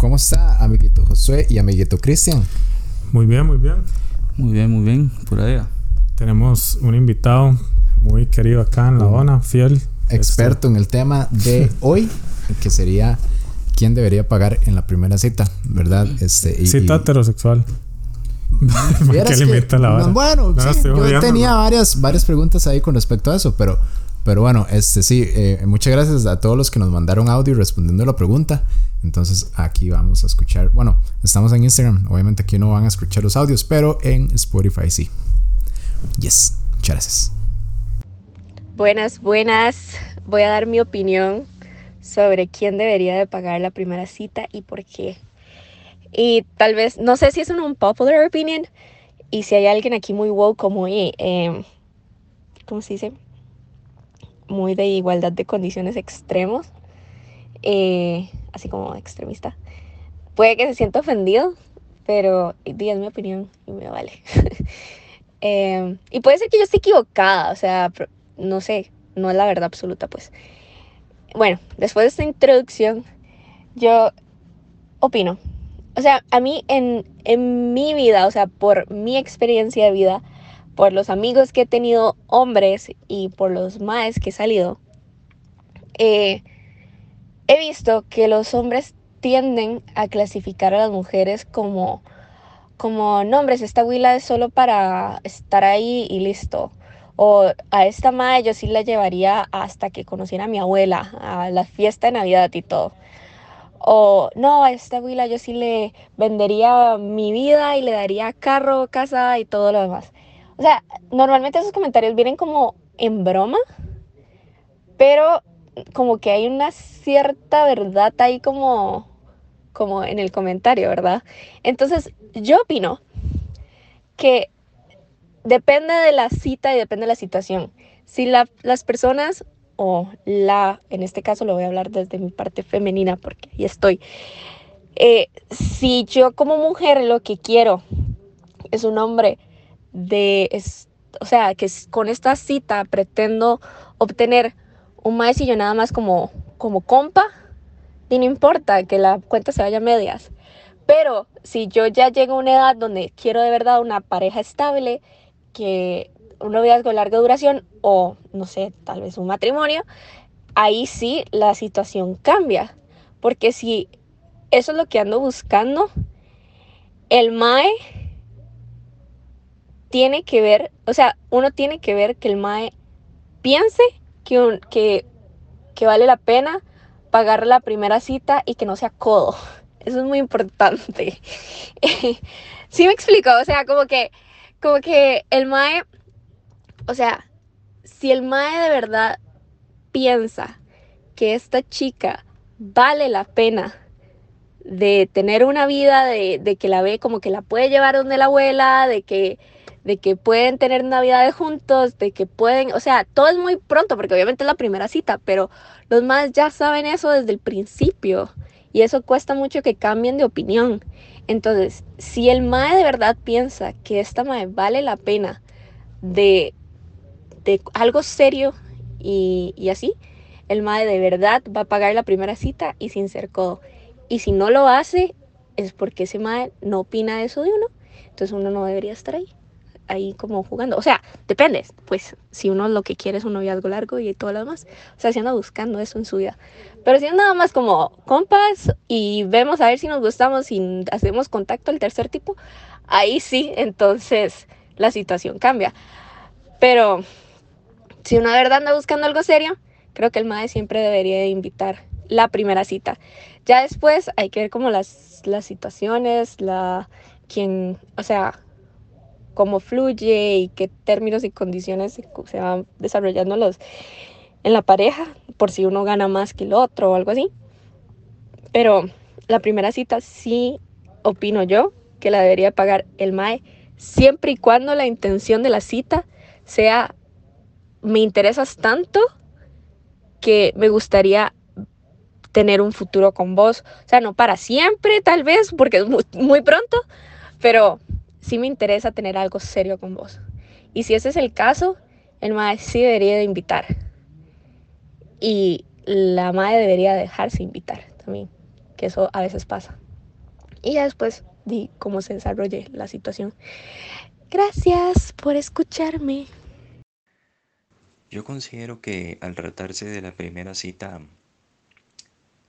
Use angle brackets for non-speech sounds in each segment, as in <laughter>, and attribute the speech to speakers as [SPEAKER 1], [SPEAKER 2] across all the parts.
[SPEAKER 1] ¿Cómo está, amiguito Josué y amiguito Cristian?
[SPEAKER 2] Muy bien, muy bien.
[SPEAKER 3] Muy bien, muy bien, por allá.
[SPEAKER 2] Tenemos un invitado muy querido acá en La Habana, fiel.
[SPEAKER 1] Experto en el tema de <laughs> hoy, que sería quién debería pagar en la primera cita, ¿verdad? Este, y-
[SPEAKER 2] Cita
[SPEAKER 1] y-
[SPEAKER 2] heterosexual. <laughs> ¿Qué
[SPEAKER 1] que-
[SPEAKER 2] limita la vara?
[SPEAKER 1] Bueno,
[SPEAKER 2] No,
[SPEAKER 1] sí, yo tenía
[SPEAKER 2] ¿no?
[SPEAKER 1] varias, varias preguntas ahí con respecto a eso, pero, pero bueno, este sí, eh, muchas gracias a todos los que nos mandaron audio respondiendo la pregunta. Entonces aquí vamos a escuchar, bueno, estamos en Instagram, obviamente aquí no van a escuchar los audios, pero en Spotify sí. Yes, muchas gracias.
[SPEAKER 4] Buenas, buenas. Voy a dar mi opinión sobre quién debería de pagar la primera cita y por qué. Y tal vez, no sé si es un unpopular opinion y si hay alguien aquí muy woke como, eh, ¿cómo se dice? Muy de igualdad de condiciones extremos, eh, así como extremista. Puede que se sienta ofendido, pero di, es mi opinión y me vale. <laughs> Eh, y puede ser que yo esté equivocada, o sea, no sé, no es la verdad absoluta, pues. Bueno, después de esta introducción, yo opino. O sea, a mí en, en mi vida, o sea, por mi experiencia de vida, por los amigos que he tenido hombres y por los maes que he salido, eh, he visto que los hombres tienden a clasificar a las mujeres como, como, no, hombres, esta huila es solo para estar ahí y listo. O a esta madre yo sí la llevaría hasta que conociera a mi abuela, a la fiesta de Navidad y todo. O no, a esta huila yo sí le vendería mi vida y le daría carro, casa y todo lo demás. O sea, normalmente esos comentarios vienen como en broma, pero como que hay una cierta verdad ahí como, como en el comentario, ¿verdad? Entonces, yo opino que depende de la cita y depende de la situación. Si la- las personas, o la, en este caso lo voy a hablar desde mi parte femenina porque ahí estoy. Eh, si yo como mujer lo que quiero es un hombre de, es- o sea, que con esta cita pretendo obtener un maecillo nada más como, como compa, y no importa que la cuenta se vaya a medias. Pero si yo ya llego a una edad donde quiero de verdad una pareja estable, que un noviazgo de larga duración o no sé, tal vez un matrimonio, ahí sí la situación cambia. Porque si eso es lo que ando buscando, el MAE tiene que ver, o sea, uno tiene que ver que el MAE piense que, un- que, que vale la pena pagar la primera cita y que no sea codo. <laughs> Eso es muy importante. <laughs> sí me explico, o sea, como que, como que el MAE, o sea, si el MAE de verdad piensa que esta chica vale la pena de tener una vida, de, de que la ve como que la puede llevar donde la abuela, de que, de que pueden tener navidades juntos, de que pueden, o sea, todo es muy pronto, porque obviamente es la primera cita, pero los más ya saben eso desde el principio. Y eso cuesta mucho que cambien de opinión. Entonces, si el MAE de verdad piensa que esta MAE vale la pena de, de algo serio y, y así, el MAE de verdad va a pagar la primera cita y sin ser codo. Y si no lo hace, es porque ese MAE no opina eso de uno. Entonces uno no debería estar ahí, ahí como jugando. O sea, depende, pues si uno lo que quiere es un noviazgo largo y todo lo demás. O sea, si anda buscando eso en su vida. Pero si es nada más como compas y vemos a ver si nos gustamos y hacemos contacto al tercer tipo, ahí sí, entonces la situación cambia. Pero si uno de verdad anda buscando algo serio, creo que el MAE siempre debería de invitar la primera cita. Ya después hay que ver como las, las situaciones, la quien, o sea, cómo fluye y qué términos y condiciones se, van desarrollando los, en la pareja, por si uno gana más que el otro o algo así. Pero la primera cita sí opino yo que la debería pagar el MAE, siempre y cuando la intención de la cita sea, me interesas tanto que me gustaría tener un futuro con vos. O sea, no para siempre, tal vez, porque es muy pronto, pero sí me interesa tener algo serio con vos. Y si ese es el caso, el MAE sí debería de invitar. Y la MAE debería dejarse invitar también, que eso a veces pasa. y ya después di cómo se desarrolle la situación. Gracias por escucharme.
[SPEAKER 5] Yo considero que al tratarse de la primera cita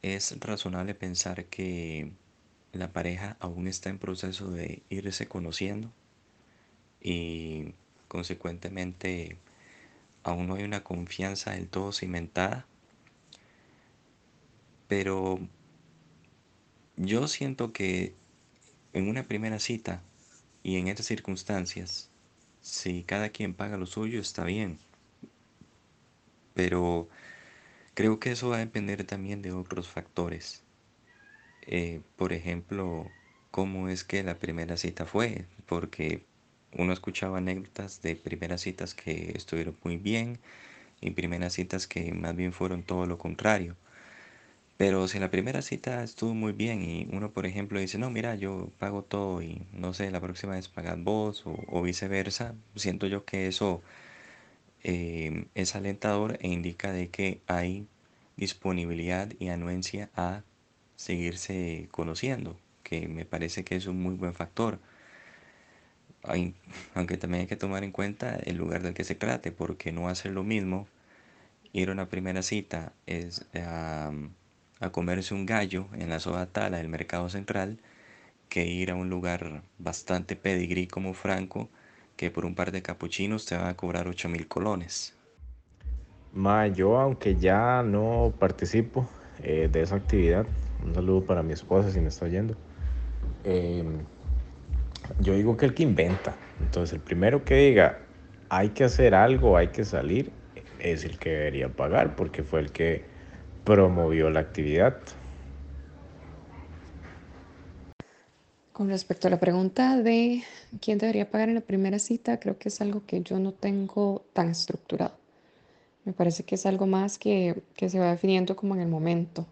[SPEAKER 5] es razonable pensar que la pareja aún está en proceso de irse conociendo y consecuentemente aún no hay una confianza del todo cimentada. Pero yo siento que en una primera cita y en estas circunstancias, si cada quien paga lo suyo, está bien. Pero creo que eso va a depender también de otros factores. Eh, por ejemplo, cómo es que la primera cita fue, porque uno escuchaba anécdotas de primeras citas que estuvieron muy bien y primeras citas que más bien fueron todo lo contrario. Pero si la primera cita estuvo muy bien y uno, por ejemplo, dice, no, mira, yo pago todo y no sé, la próxima vez pagad vos o, viceversa, siento yo que eso eh, es alentador e indica de que hay disponibilidad y anuencia a seguirse conociendo, que me parece que es un muy buen factor. aunque también hay que tomar en cuenta el lugar del que se trate, porque no hacer lo mismo ir a una primera cita es a comerse un gallo en la soda tala del mercado central que ir a un lugar bastante pedigrí como Franco que por un par de capuchinos te van a cobrar 8 mil colones.
[SPEAKER 6] Ma, yo aunque ya no participo eh, de esa actividad, un saludo para mi esposa si me está oyendo. Em, yo digo que el que inventa, entonces el primero que diga hay que hacer algo, hay que salir, es el que debería pagar porque fue el que promovió la actividad.
[SPEAKER 7] Con respecto a la pregunta de quién debería pagar en la primera cita, creo que es algo que yo no tengo tan estructurado. Me parece que es algo más que, que se va definiendo como en el momento,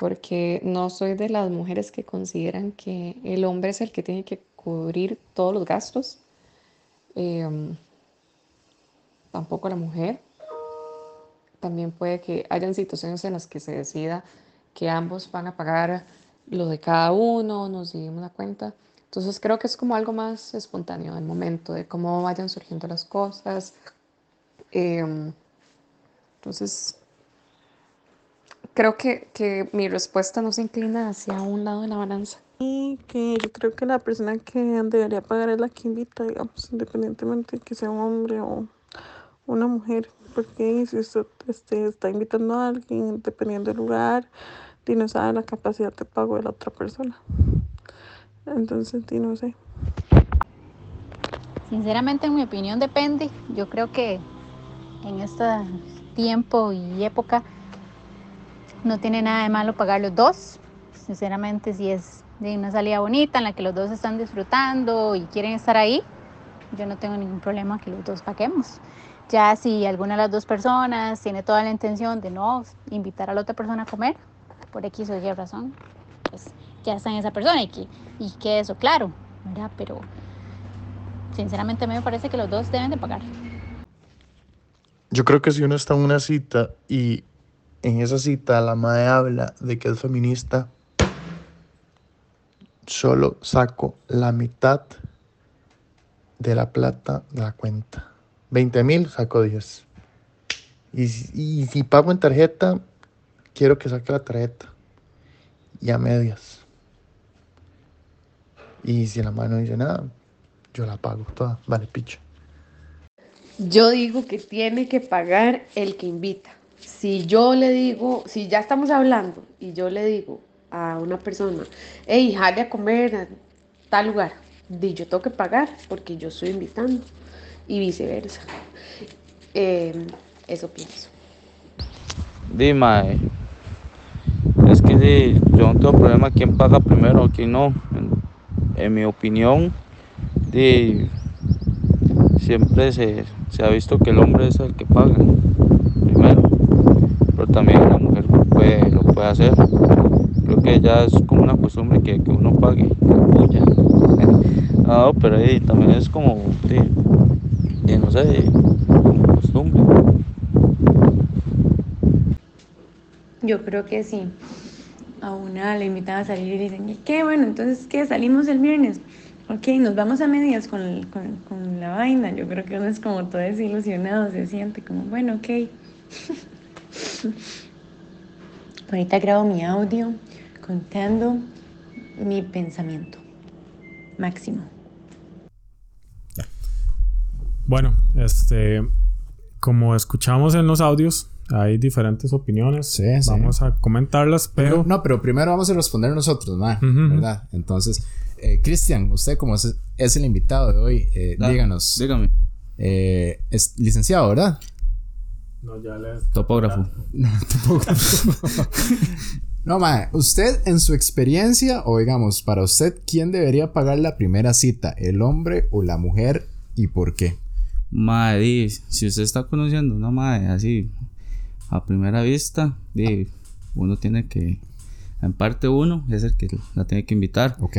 [SPEAKER 7] porque no soy de las mujeres que consideran que el hombre es el que tiene que cubrir todos los gastos, em, tampoco la mujer. También puede que hayan situaciones en las que se decida que ambos van a pagar lo de cada uno, nos dimos la cuenta. Entonces creo que es como algo más espontáneo del momento, de cómo vayan surgiendo las cosas. Em, entonces, creo que, que, mi respuesta no se inclina hacia un lado de la balanza.
[SPEAKER 8] Y que yo creo que la persona que debería pagar es la que invita, digamos, independientemente de que sea un hombre o una mujer porque si usted este, está invitando a alguien, dependiendo del lugar, y no sabe la capacidad de pago de la otra persona. Entonces, y no sé.
[SPEAKER 9] Sinceramente, en mi opinión, depende. Yo creo que en este tiempo y época no tiene nada de malo pagar los dos. Sinceramente, si es de una salida bonita en la que los dos están disfrutando y quieren estar ahí, yo no tengo ningún problema que los dos paguemos. Ya si alguna de las dos personas tiene toda la intención de no invitar a la otra persona a comer, por X o Y razón, pues ya está en esa persona y que, y que eso claro. Pero sinceramente a mí me parece que los dos deben de pagar.
[SPEAKER 10] Yo creo que si uno está en una cita y en esa cita la madre habla de que es feminista, solo saco la mitad de la plata de la cuenta. 20 mil, saco 10. Y, si pago en tarjeta, quiero que saque la tarjeta. Y a medias. Y si la mano dice nada, yo la pago toda. Vale, picho.
[SPEAKER 11] Yo digo que tiene que pagar el que invita. Si yo le digo, si ya estamos hablando y yo le digo a una persona, hey, jale a comer a tal lugar, y yo tengo que pagar porque yo estoy invitando y viceversa. Eh, eso pienso.
[SPEAKER 3] Dime, es que yo no tengo problema quién paga primero o quién no. En, mi opinión, siempre se, se, ha visto que el hombre es el que paga también la mujer puede, lo puede hacer. Creo que ya es como una costumbre que, que uno pague. <laughs> no, pero ahí también es como, no sé, costumbre.
[SPEAKER 12] Yo creo que sí. a una le invitan a salir y dicen, "¿Y ¿qué? Bueno, entonces, ¿qué? Salimos el viernes. Ok, nos vamos a medias con, con, con la vaina. Yo creo que uno es como todo desilusionado, se siente como, bueno, ok. <laughs> Ahorita grabo mi audio contando mi pensamiento máximo.
[SPEAKER 2] Bueno, este, como escuchamos en los audios, hay diferentes opiniones.
[SPEAKER 1] sí.
[SPEAKER 2] Vamos a comentarlas, pero
[SPEAKER 1] Pero, no, pero primero vamos a responder nosotros, ma,
[SPEAKER 2] Ujú.
[SPEAKER 1] ¿verdad? Entonces, eh, Cristian, usted como es, es el invitado de hoy, eh, díganos.
[SPEAKER 3] Dígame.
[SPEAKER 1] eh, es licenciado, ¿verdad?
[SPEAKER 2] No, ya les-
[SPEAKER 3] Topógrafo.
[SPEAKER 1] No, tampoco. no, ma, usted en su experiencia, o digamos, para usted, ¿quién debería pagar la primera cita? ¿El hombre o la mujer? ¿Y por qué?
[SPEAKER 3] Mae, di, si usted está conociendo una madre así a primera vista, di, uno tiene que, en parte uno es el que la tiene que invitar.
[SPEAKER 1] Ok.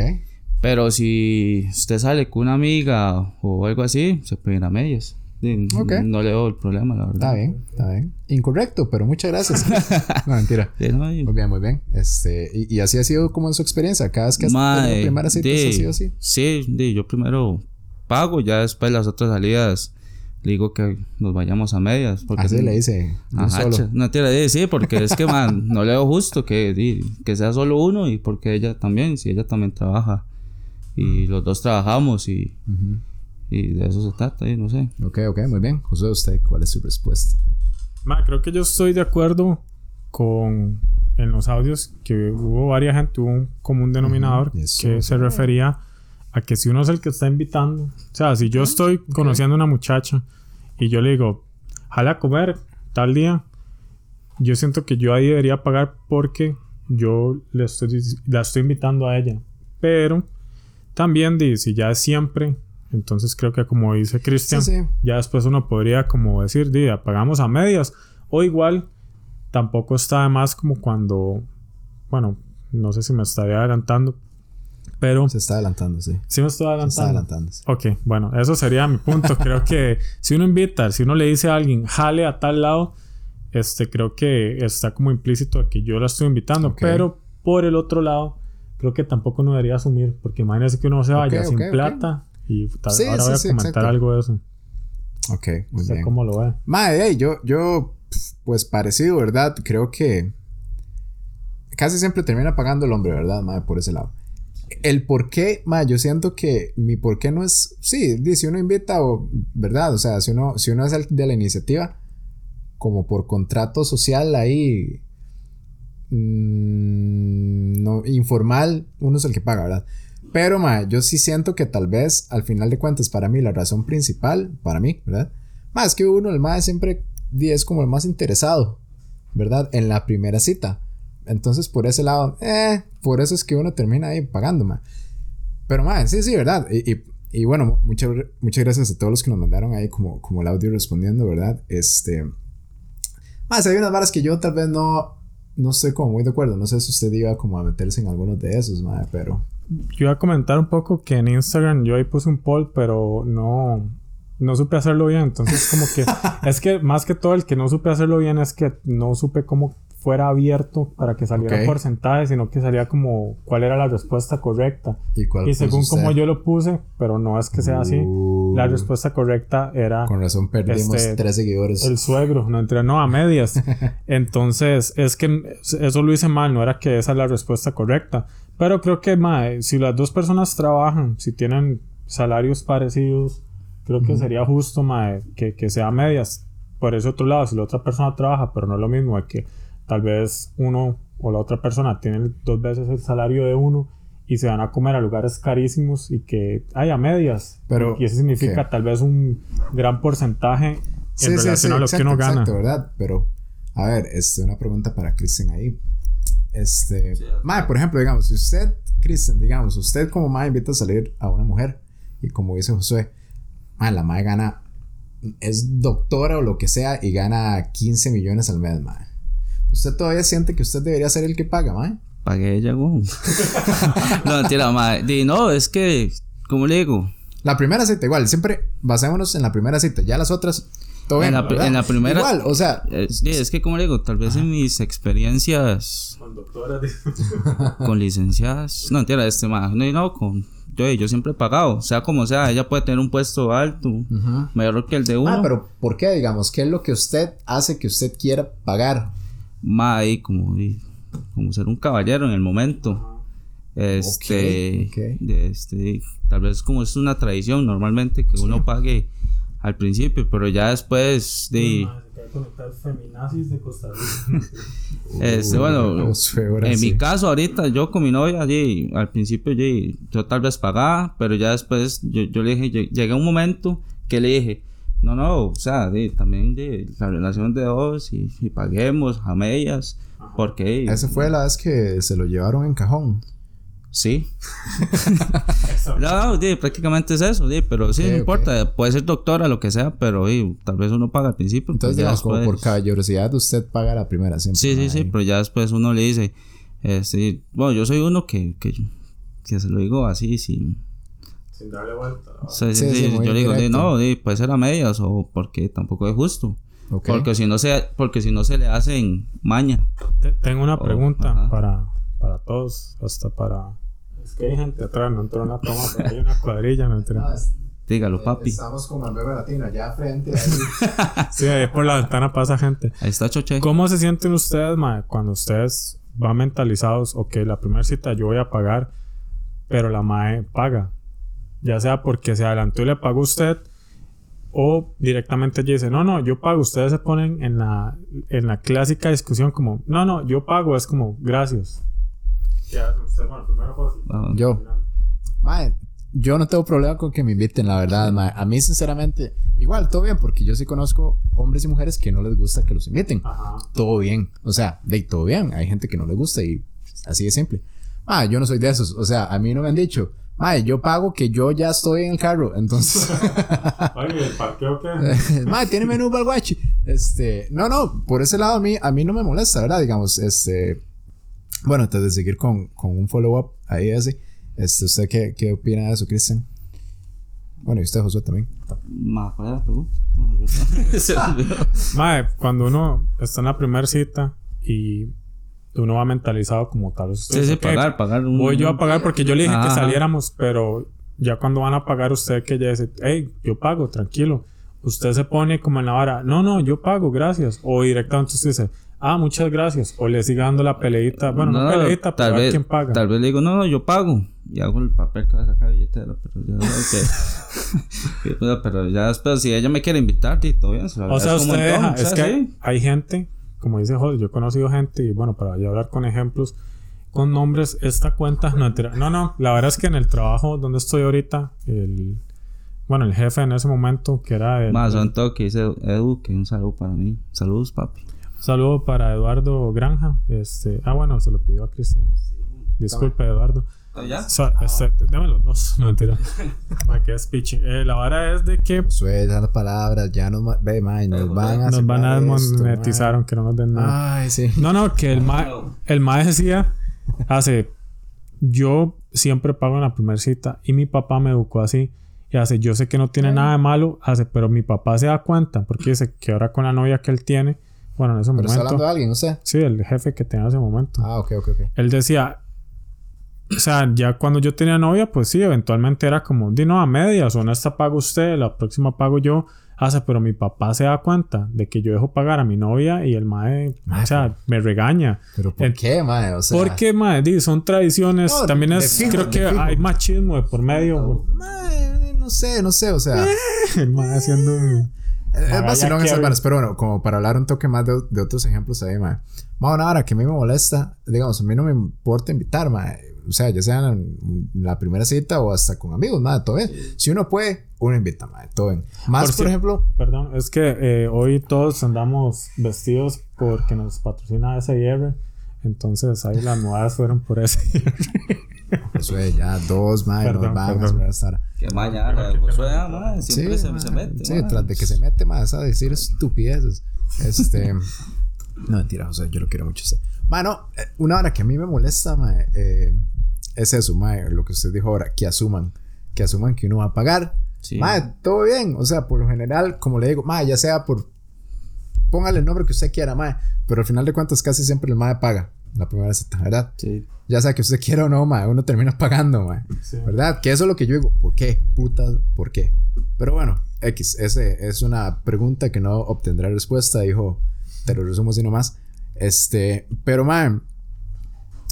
[SPEAKER 3] Pero si usted sale con una amiga o algo así, se puede ir a medias. Di,
[SPEAKER 1] Ok.
[SPEAKER 3] No le veo el problema, la verdad.
[SPEAKER 1] Está bien, está bien. Incorrecto, pero muchas gracias. <laughs> no, mentira.
[SPEAKER 3] Sí, no, y-
[SPEAKER 1] Muy bien, muy bien. Este, y, y así ha sido como en su experiencia. Cada vez que has
[SPEAKER 3] Mae,
[SPEAKER 1] tenido primera cita,
[SPEAKER 3] di,
[SPEAKER 1] ha sido así.
[SPEAKER 3] Sí, di, yo primero pago, ya después las otras salidas le digo que nos vayamos a medias. Porque
[SPEAKER 1] Así le dice. de
[SPEAKER 3] Ajá,
[SPEAKER 1] solo.
[SPEAKER 3] no de sí, porque es que man, <laughs> no le veo justo que, que sea solo uno y porque ella también, si ella también trabaja y los dos trabajamos y,
[SPEAKER 1] Ujú.
[SPEAKER 3] Y de eso se trata, y no sé.
[SPEAKER 1] Ok, ok, muy bien. José, ¿usted cuál es su respuesta?
[SPEAKER 2] Ma, creo que yo estoy de acuerdo con en los audios que hubo varias gente, hubo un común denominador
[SPEAKER 1] Ujú, eso.
[SPEAKER 2] que se refería a que si uno es el que está invitando, o sea, si yo estoy conociendo a una muchacha y yo le digo, jala a comer tal día, yo siento que yo ahí debería pagar porque yo le estoy, la estoy invitando a ella. Pero también, si ya es siempre, entonces creo que como dice Cristian,
[SPEAKER 1] Sí, sí.
[SPEAKER 2] ya después uno podría como decir, di, pagamos a medias. O igual, tampoco está de más como cuando, bueno, no sé si me estaría adelantando, pero
[SPEAKER 1] Se está adelantando, sí.
[SPEAKER 2] sí me estoy
[SPEAKER 1] Se está
[SPEAKER 2] adelantando.
[SPEAKER 1] adelantando. sí.
[SPEAKER 2] Ok, bueno, eso sería mi punto. Creo que <laughs> si uno invita, si uno le dice a alguien, jale a tal lado, este, creo que está como implícito de que yo la estoy invitando.
[SPEAKER 1] Ok.
[SPEAKER 2] Pero por el otro lado, creo que tampoco uno debería asumir, porque imagínese que uno se vaya sin plata y tal-
[SPEAKER 1] Sí,
[SPEAKER 2] ahora
[SPEAKER 1] sí,
[SPEAKER 2] voy a
[SPEAKER 1] sí,
[SPEAKER 2] comentar
[SPEAKER 1] exacto.
[SPEAKER 2] algo de eso.
[SPEAKER 1] Ok, muy
[SPEAKER 2] ¿Usted
[SPEAKER 1] bien.
[SPEAKER 2] cómo lo ve?
[SPEAKER 1] Madre, ey, yo, yo, pues parecido, ¿verdad? Creo que casi siempre termina pagando el hombre, ¿verdad? Madre, por ese lado. El por qué, madre, yo siento que mi por qué no es, sí, si uno invita, o, ¿verdad? O sea, si uno, si uno es el de la iniciativa, como por contrato social ahí, mm, no, informal, uno es el que paga, ¿verdad? Pero, ma, yo sí siento que tal vez, al final de cuentas, para mí, la razón principal, para mí, ¿verdad? Más que uno, el más siempre es como el más interesado, ¿verdad? En la primera cita. Entonces, por ese lado, eh, por eso es que uno termina ahí pagando, ma. Pero, ma, sí, sí, ¿verdad? Y, y, y bueno, muchas, muchas gracias a todos los que nos mandaron ahí como, como el audio respondiendo, ¿verdad? Este. Más, hay unas varas que yo tal vez no, no estoy como muy de acuerdo. No sé si usted iba como a meterse en algunos de esos, ma, pero.
[SPEAKER 2] Yo iba a comentar un poco que en Instagram yo ahí puse un poll, pero no, no supe hacerlo bien. Entonces, como que <laughs> es que más que todo el que no supe hacerlo bien es que no supe cómo fuera abierto para que saliera
[SPEAKER 1] Ok.
[SPEAKER 2] un porcentaje, sino que salía como cuál era la respuesta correcta.
[SPEAKER 1] ¿Y cuál
[SPEAKER 2] Y según
[SPEAKER 1] usted?
[SPEAKER 2] como yo lo puse, pero no es que sea así,
[SPEAKER 1] Uh,
[SPEAKER 2] la respuesta correcta era
[SPEAKER 1] Con razón perdimos
[SPEAKER 2] Este,
[SPEAKER 1] tres seguidores.
[SPEAKER 2] el suegro, no entre no a medias. <laughs> Entonces, es que eso lo hice mal, no era que esa es la respuesta correcta. Pero creo que, mae, si las dos personas trabajan, si tienen salarios parecidos, creo que sería justo, mae, que, que sea medias. Por ese otro lado, si la otra persona trabaja, pero no es lo mismo, es que tal vez uno o la otra persona tiene dos veces el salario de uno y se van a comer a lugares carísimos y que hay a medias.
[SPEAKER 1] Pero,
[SPEAKER 2] y eso significa
[SPEAKER 1] ok.
[SPEAKER 2] tal vez un gran porcentaje en relación a lo que uno gana.
[SPEAKER 1] exacto, ¿verdad? Pero, a ver, este, una pregunta para Kristen ahí. Este, mae, por ejemplo, digamos, si usted, Kristen, digamos, usted como mae invita a salir a una mujer y como dice Josué, mae, la mae gana, es doctora o lo que sea y gana 15 millones al mes, mae. ¿Usted todavía siente que usted debería ser el que paga, mae?
[SPEAKER 3] Pagué ella, güey. <laughs> no, mentira, madre. Di, no, es que, ¿cómo le digo?
[SPEAKER 1] La primera cita, igual, siempre basémonos en la primera cita. Ya las otras, todo
[SPEAKER 13] En
[SPEAKER 1] bien.
[SPEAKER 13] la, primera.
[SPEAKER 1] Igual, o sea,
[SPEAKER 13] Es, sí, es que, como le digo, tal vez en mis experiencias
[SPEAKER 2] Con doctoras. <laughs>
[SPEAKER 13] con licenciadas. No, entienda, este más. No, no, con. Yo, yo siempre he pagado. Sea como sea, ella puede tener un puesto alto,
[SPEAKER 1] Ujú.
[SPEAKER 13] mayor que el de uno.
[SPEAKER 1] Ah, pero ¿por qué, digamos? ¿Qué es lo que usted hace que usted quiera pagar?
[SPEAKER 13] Más ahí, como, y- como ser un caballero en el momento. Este,
[SPEAKER 1] ok.
[SPEAKER 13] de este, tal vez como es una tradición normalmente que uno pague al principio, pero ya después de,
[SPEAKER 2] Feminazis de Costa Rica. <laughs>
[SPEAKER 13] este, bueno, en mi caso ahorita yo con mi novia, sí, al principio sí, yo tal vez pagaba, pero ya después yo, yo le dije, lle- llegué a un momento que le dije, no, no, o sea, sí, también de la relación de dos y, y paguemos a medias, porque
[SPEAKER 1] Esa fue la vez que se lo llevaron en cajón.
[SPEAKER 13] Sí. no, sí, prácticamente es eso, sí, pero sí, no importa, puede ser doctora, lo que sea, pero sí, tal vez uno paga al principio.
[SPEAKER 1] Entonces,
[SPEAKER 13] pues ya
[SPEAKER 1] digamos, como por caballerosidad, usted paga la primera siempre.
[SPEAKER 13] Sí, sí, sí, pero ya después uno le dice, este, bueno, yo soy uno que, que, que se lo digo así, sin...
[SPEAKER 2] Sin darle vuelta. ¿no?
[SPEAKER 13] Sí, sí,
[SPEAKER 1] Sí,
[SPEAKER 13] sí,
[SPEAKER 1] sí,
[SPEAKER 13] yo le digo, sí, no, sí, puede ser a medias o porque tampoco es justo. Porque si no se, porque si no se le hacen maña.
[SPEAKER 2] Te- Tengo una
[SPEAKER 13] Oh,
[SPEAKER 2] pregunta para, para todos, hasta para... Es que hay gente atrás, no entró en la toma, <laughs> pero hay una cuadrilla, no entró.
[SPEAKER 13] Dígalo, papi.
[SPEAKER 1] Estamos como en Bebe Latino, allá frente. <laughs>
[SPEAKER 2] Sí, ahí por la ventana pasa gente.
[SPEAKER 13] Ahí está Choche.
[SPEAKER 2] ¿Cómo se sienten ustedes, mae, cuando ustedes van mentalizados, ok, la primera cita yo voy a pagar, pero la mae paga? Ya sea porque se adelantó y le pagó usted, o directamente ella dice, no, no, yo pago. Ustedes se ponen en la, en la clásica discusión como, no, no, yo pago, es como, gracias.
[SPEAKER 1] Yo. Mae, yo no tengo problema con que me inviten, la verdad, mae. A mí, sinceramente, igual, todo bien, porque yo sí conozco hombres y mujeres que no les gusta que los inviten.
[SPEAKER 2] Ajá.
[SPEAKER 1] Todo bien. O sea, de todo bien. Hay gente que no le gusta y así de simple. Ah, yo no soy de esos. O sea, a mí no me han dicho, mae, yo pago que yo ya estoy en el carro. Entonces, <laughs>
[SPEAKER 2] Oye, ¿el parqueo qué? <laughs>
[SPEAKER 1] mae, tiene menú para el guachi. Este, no, no, por ese lado a mí, a mí no me molesta, ¿verdad? Digamos, este, bueno, antes de seguir con, con un follow-up ahí así, este, ¿usted qué, qué opina de eso, Cristian? Bueno, y usted, Josué, también.
[SPEAKER 13] Ma, ¿cuál era la pregunta? <laughs> <laughs>
[SPEAKER 2] Mae, cuando uno está en la primera cita y uno va mentalizado como tal.
[SPEAKER 13] Sí, sí,
[SPEAKER 2] ok,
[SPEAKER 13] pagar, pagar. un-
[SPEAKER 2] Voy yo a pagar porque yo le dije que
[SPEAKER 13] Ajá.
[SPEAKER 2] saliéramos, pero ya cuando van a pagar usted que ya dice, hey, yo pago, tranquilo. Usted se pone como en la vara, no, no, yo pago, gracias. O directamente usted dice, ah, muchas gracias. O le sigue dando la peleita, bueno, no,
[SPEAKER 13] No,
[SPEAKER 2] peleita, pero
[SPEAKER 13] tal
[SPEAKER 2] a ver
[SPEAKER 13] vez,
[SPEAKER 2] quién paga.
[SPEAKER 13] Tal vez le digo, no, no, yo pago. Y hago el papel que va a sacar billetera, pero ya que, <laughs> <laughs> pero ya después, si ella me quiere invitar, sí, todo bien. se lo
[SPEAKER 2] O sea, usted
[SPEAKER 13] montón,
[SPEAKER 2] deja, es que hay, hay gente, como dice José, yo he conocido gente, y bueno, para ya hablar con ejemplos, con nombres, esta cuenta no entera. No, no, la verdad es que en el trabajo donde estoy ahorita, el, bueno, el jefe en ese momento, que era el,
[SPEAKER 13] Más son dice Edu, que un saludo para mí. Saludos, papi.
[SPEAKER 2] Saludo para Eduardo Granja. Este, ah, bueno, se lo pidió a Cristian. Disculpe, Eduardo.
[SPEAKER 13] ¿Ya?
[SPEAKER 2] So- este, dame los dos, no mentira. Ma, qué speech. Eh, la vara es de que
[SPEAKER 1] Josué, esas palabras, ya nos, ma- ve, mae, nos van a
[SPEAKER 2] nos van a desmonetizar, aunque no nos den nada.
[SPEAKER 1] Ay, sí.
[SPEAKER 2] No, no, que el ma, el ma decía, hace, yo siempre pago en la primera cita y mi papá me educó así. Y hace, yo sé que no tiene nada de malo, hace, pero mi papá se da cuenta, porque dice que ahora con la novia que él tiene, bueno, en ese
[SPEAKER 1] Pero está
[SPEAKER 2] momento.
[SPEAKER 1] hablando de alguien, usted.
[SPEAKER 2] Sí, el jefe que tenía en ese momento.
[SPEAKER 1] Ah, ok, ok, ok.
[SPEAKER 2] Él decía, o sea, ya cuando yo tenía novia, pues sí, eventualmente era como, di no, a medias, o en esta pago usted, la próxima pago yo. Hace, pero mi papá se da cuenta de que yo dejo pagar a mi novia y el mae, o sea, me regaña.
[SPEAKER 1] Pero ¿por
[SPEAKER 2] En-
[SPEAKER 1] qué, mae? O sea,
[SPEAKER 2] Porque, mae, di, son tradiciones.
[SPEAKER 1] No,
[SPEAKER 2] También es,
[SPEAKER 1] fijo,
[SPEAKER 2] creo que hay machismo de por medio.
[SPEAKER 1] mae, no sé, no sé, o sea. <laughs>
[SPEAKER 2] el mae haciendo un-
[SPEAKER 1] Es
[SPEAKER 2] Vaya
[SPEAKER 1] vacilón
[SPEAKER 2] que
[SPEAKER 1] esas varas, pero bueno, como para hablar un toque más de, de otros ejemplos ahí, mae. Mae, una vara que a mí me molesta, digamos, a mí no me importa invitar, mae. O sea, ya sea en la primera cita o hasta con amigos, mae, todo bien. Si uno puede, uno invita, mae, todo bien. Más, por,
[SPEAKER 2] Por si-
[SPEAKER 1] ejemplo,
[SPEAKER 2] Perdón, es que eh, hoy todos andamos vestidos porque nos patrocina SIR. Entonces ahí las modas fueron por SIR.
[SPEAKER 1] eso <laughs> es ya dos,
[SPEAKER 2] Perdón,
[SPEAKER 1] nos van a
[SPEAKER 2] perdón.
[SPEAKER 1] cerrar esta hora.
[SPEAKER 13] Que mañana, Josué, ah, mae, siempre
[SPEAKER 1] Sí,
[SPEAKER 13] se, se mete.
[SPEAKER 1] Sí, tras de que se mete más a decir estupideces. Este. <laughs> no, mentira, José, yo lo quiero mucho. usted. Mano, eh, una hora que a mí me molesta, mae, eh, es eso, mae, lo que usted dijo ahora, que asuman, que asuman que uno va a pagar
[SPEAKER 13] Sí.
[SPEAKER 1] Mae, todo bien. O sea, por lo general, como le digo, mae, ya sea por. Póngale el nombre que usted quiera, mae. Pero al final de cuentas, casi siempre el mae paga la primera cita, ¿verdad?
[SPEAKER 13] Sí.
[SPEAKER 1] Ya sea que usted quiera o no, mae, uno termina pagando, mae.
[SPEAKER 2] Sí.
[SPEAKER 1] ¿Verdad? Que eso es lo que yo digo. ¿Por qué? Puta, ¿por qué? Pero bueno, X, ese es una pregunta que no obtendrá respuesta, dijo. Te lo resumo así nomás. Este, pero, mae,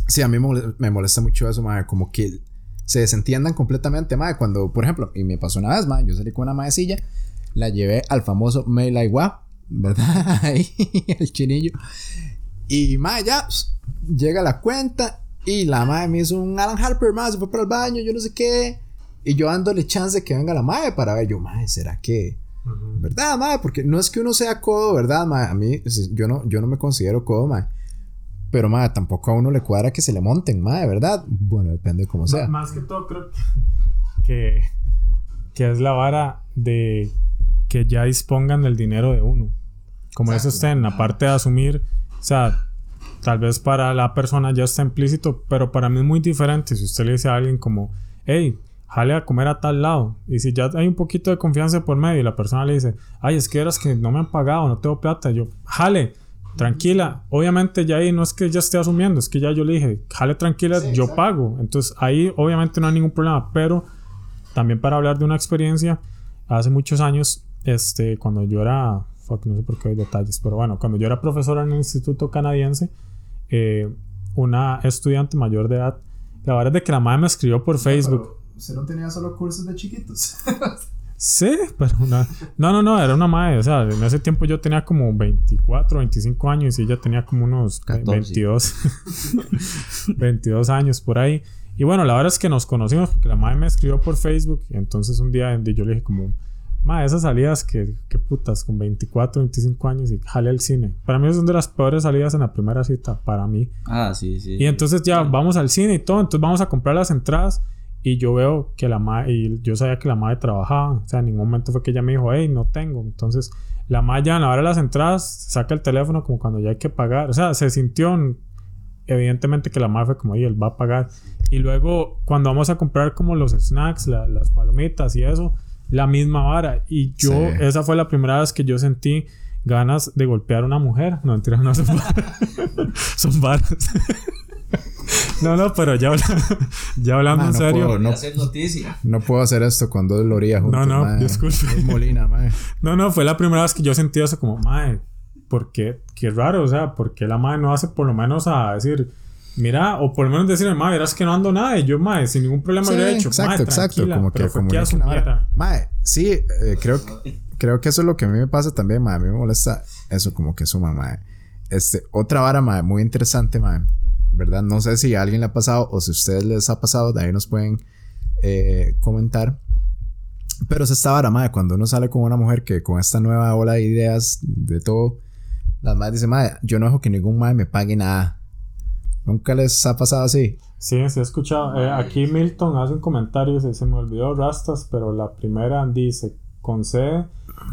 [SPEAKER 1] sí, a mí me molesta mucho eso, mae, como que se desentiendan completamente, mae, cuando, por ejemplo, y me pasó una vez, mae, yo salí con una maecilla, la llevé al famoso Meilaigua, ¿verdad? <laughs> Ahí, el chinillo. Y, mae, ya, llega la cuenta y la mae me hizo un Alan Harper, mae, se fue para el baño, yo no sé qué. Y yo dándole chance de que venga la mae para ver, yo, mae, ¿será que...? ¿Verdad, mae? Porque no es que uno sea codo, ¿verdad, mae? A mí, yo no, yo no me considero codo, mae. Pero, mae, tampoco a uno le cuadra que se le monten, mae, ¿verdad? Bueno, depende de cómo sea.
[SPEAKER 2] Más que todo creo que, que es la vara de que ya dispongan del dinero de uno. Como eso está en la parte de asumir, o sea, tal vez para la persona ya está implícito, pero para mí es muy diferente si usted le dice a alguien como, hey, jale a comer a tal lado. Y si ya hay un poquito de confianza por medio y la persona le dice, ay, es que eras que no me han pagado, no tengo plata, yo, jale. Tranquila, obviamente ya ahí no es que ya esté asumiendo, es que ya yo le dije, jale tranquila, yo pago. Entonces ahí obviamente no hay ningún problema, pero también para hablar de una experiencia, hace muchos años, este, cuando yo era, fuck, no sé por qué hay detalles, pero bueno, cuando yo era profesora en el instituto canadiense, eh, una estudiante mayor de edad, la verdad es de que la madre me escribió por Facebook.
[SPEAKER 1] ¿Usted no tenía solo cursos de chiquitos? <laughs>
[SPEAKER 2] Sí, pero una- no, no, no, era una madre. O sea, en ese tiempo yo tenía como 24, 25 años y ella tenía como unos
[SPEAKER 13] 14.
[SPEAKER 2] 22, 22 años por ahí. Y bueno, la verdad es que nos conocimos porque la madre me escribió por Facebook y entonces un día yo le dije como, madre, esas salidas que, que putas, con 24, 25 años y jale al cine. Para mí son de las peores salidas en la primera cita, para mí.
[SPEAKER 13] Ah, sí, sí.
[SPEAKER 2] Y entonces ya vamos al cine y todo, entonces vamos a comprar las entradas y yo veo que la madre, y yo sabía que la madre trabajaba, o sea, en ningún momento fue que ella me dijo, hey, no tengo. Entonces la madre ya a la hora de las entradas saca el teléfono como cuando ya hay que pagar, o sea, se sintió evidentemente que la madre fue como, y él va a pagar. Y luego cuando vamos a comprar como los snacks, la- las palomitas y eso, la misma vara. Y yo,
[SPEAKER 1] Sí.
[SPEAKER 2] esa fue la primera vez que yo sentí ganas de golpear a una mujer. No, mentira, no son varas. <laughs> son varas. <laughs> no, no, pero ya, <laughs> ya hablando en
[SPEAKER 1] no
[SPEAKER 2] serio.
[SPEAKER 1] puedo, no,
[SPEAKER 13] hacer
[SPEAKER 1] no puedo hacer esto con dos lorías juntos.
[SPEAKER 2] No, no, disculpe.
[SPEAKER 1] Molina, mae.
[SPEAKER 2] No, no, fue la primera vez que yo sentí eso como, madre, ¿por qué? Qué raro, o sea, ¿por qué la madre no hace por lo menos a decir, mira, o por lo menos decirme, madre, verás que no ando nada, y yo, madre, sin ningún problema
[SPEAKER 1] Sí,
[SPEAKER 2] hubiera hecho,
[SPEAKER 1] exacto,
[SPEAKER 2] "Mae,
[SPEAKER 1] exacto.
[SPEAKER 2] tranquila",
[SPEAKER 1] Como que
[SPEAKER 2] asumiera.
[SPEAKER 1] Mae, sí, eh, creo, creo que eso es lo que a mí me pasa también, mae. A mí me molesta eso, como que suma, mae. Este, otra vara, mae, muy interesante, mae. ¿Verdad? No sé si a alguien le ha pasado o si a ustedes les ha pasado, de ahí nos pueden eh, comentar. Pero es esta vara, mae, cuando uno sale con una mujer que con esta nueva ola de ideas, de todo, las madres dicen, mae, yo no dejo que ningún mae me pague nada. ¿Nunca les ha pasado así?
[SPEAKER 2] Sí, sí he escuchado. Eh, aquí Milton hace un comentario, dice, se me olvidó Rastas, pero la primera dice, concede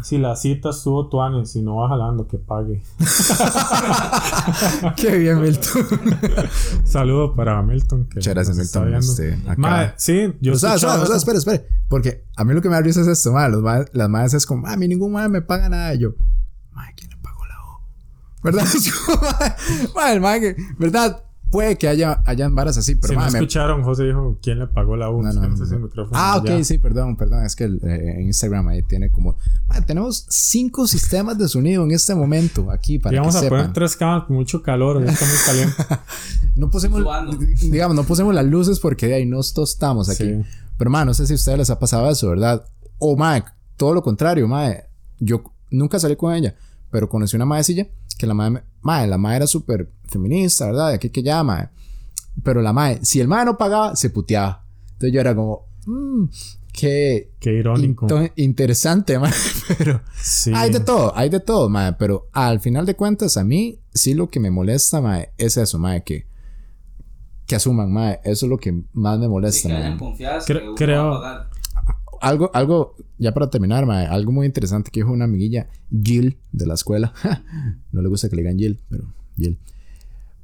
[SPEAKER 2] si la cita estuvo tuane, si no va jalando, que pague. <laughs>
[SPEAKER 1] Qué bien, Milton. <laughs>
[SPEAKER 2] Saludo para Milton. Que
[SPEAKER 1] Muchas gracias, Milton. Este, acá.
[SPEAKER 2] Mae, sí, yo
[SPEAKER 1] o sea, o sea, o sea,
[SPEAKER 2] eso.
[SPEAKER 1] espere, espere. Porque a mí lo que me da risa es esto, madre. Los las madres es como, a mí ningún madre me paga nada. Y yo, madre, ¿quién le pagó la O? ¿Verdad? <laughs> Es como, madre, madre, madre ¿verdad? Puede que haya hayan varas así, pero
[SPEAKER 2] si no
[SPEAKER 1] madre, me-
[SPEAKER 2] escucharon, José dijo, ¿quién le pagó la 1?
[SPEAKER 1] No, no, no. Ah, ok, sí, perdón, perdón. Es que el, eh, en Instagram ahí tiene como. Madre, tenemos cinco sistemas de sonido en este momento aquí para
[SPEAKER 2] y vamos
[SPEAKER 1] que
[SPEAKER 2] a
[SPEAKER 1] sepan.
[SPEAKER 2] poner tres cámaras con mucho calor, ya está muy caliente. <laughs>
[SPEAKER 1] No pusimos, digamos, no pusimos las luces porque de ahí nos tostamos aquí.
[SPEAKER 2] Sí.
[SPEAKER 1] Pero, ma, no sé si a ustedes les ha pasado eso, ¿verdad? O, ma, todo lo contrario, ma. Yo nunca salí con ella, pero conocí una maecilla que la madre, ma, la madre era súper feminista, ¿verdad? De aquí que ya. Pero la madre, si el madre no pagaba, se puteaba. Entonces yo era como, mmm, qué,
[SPEAKER 2] Qué irónico.
[SPEAKER 1] into- interesante, <laughs> ma. Pero
[SPEAKER 2] Sí.
[SPEAKER 1] hay de todo, hay de todo, ma. Pero al final de cuentas, a mí sí lo que me molesta, ma, es eso, ma, que, que asuman, ma. Eso es lo que más me molesta, ma.
[SPEAKER 2] Cre- creo,
[SPEAKER 1] Algo, algo, ya para terminar, ma, algo muy interesante que dijo una amiguilla, Jill, de la escuela. <laughs> no le gusta que le digan Jill, pero Jill.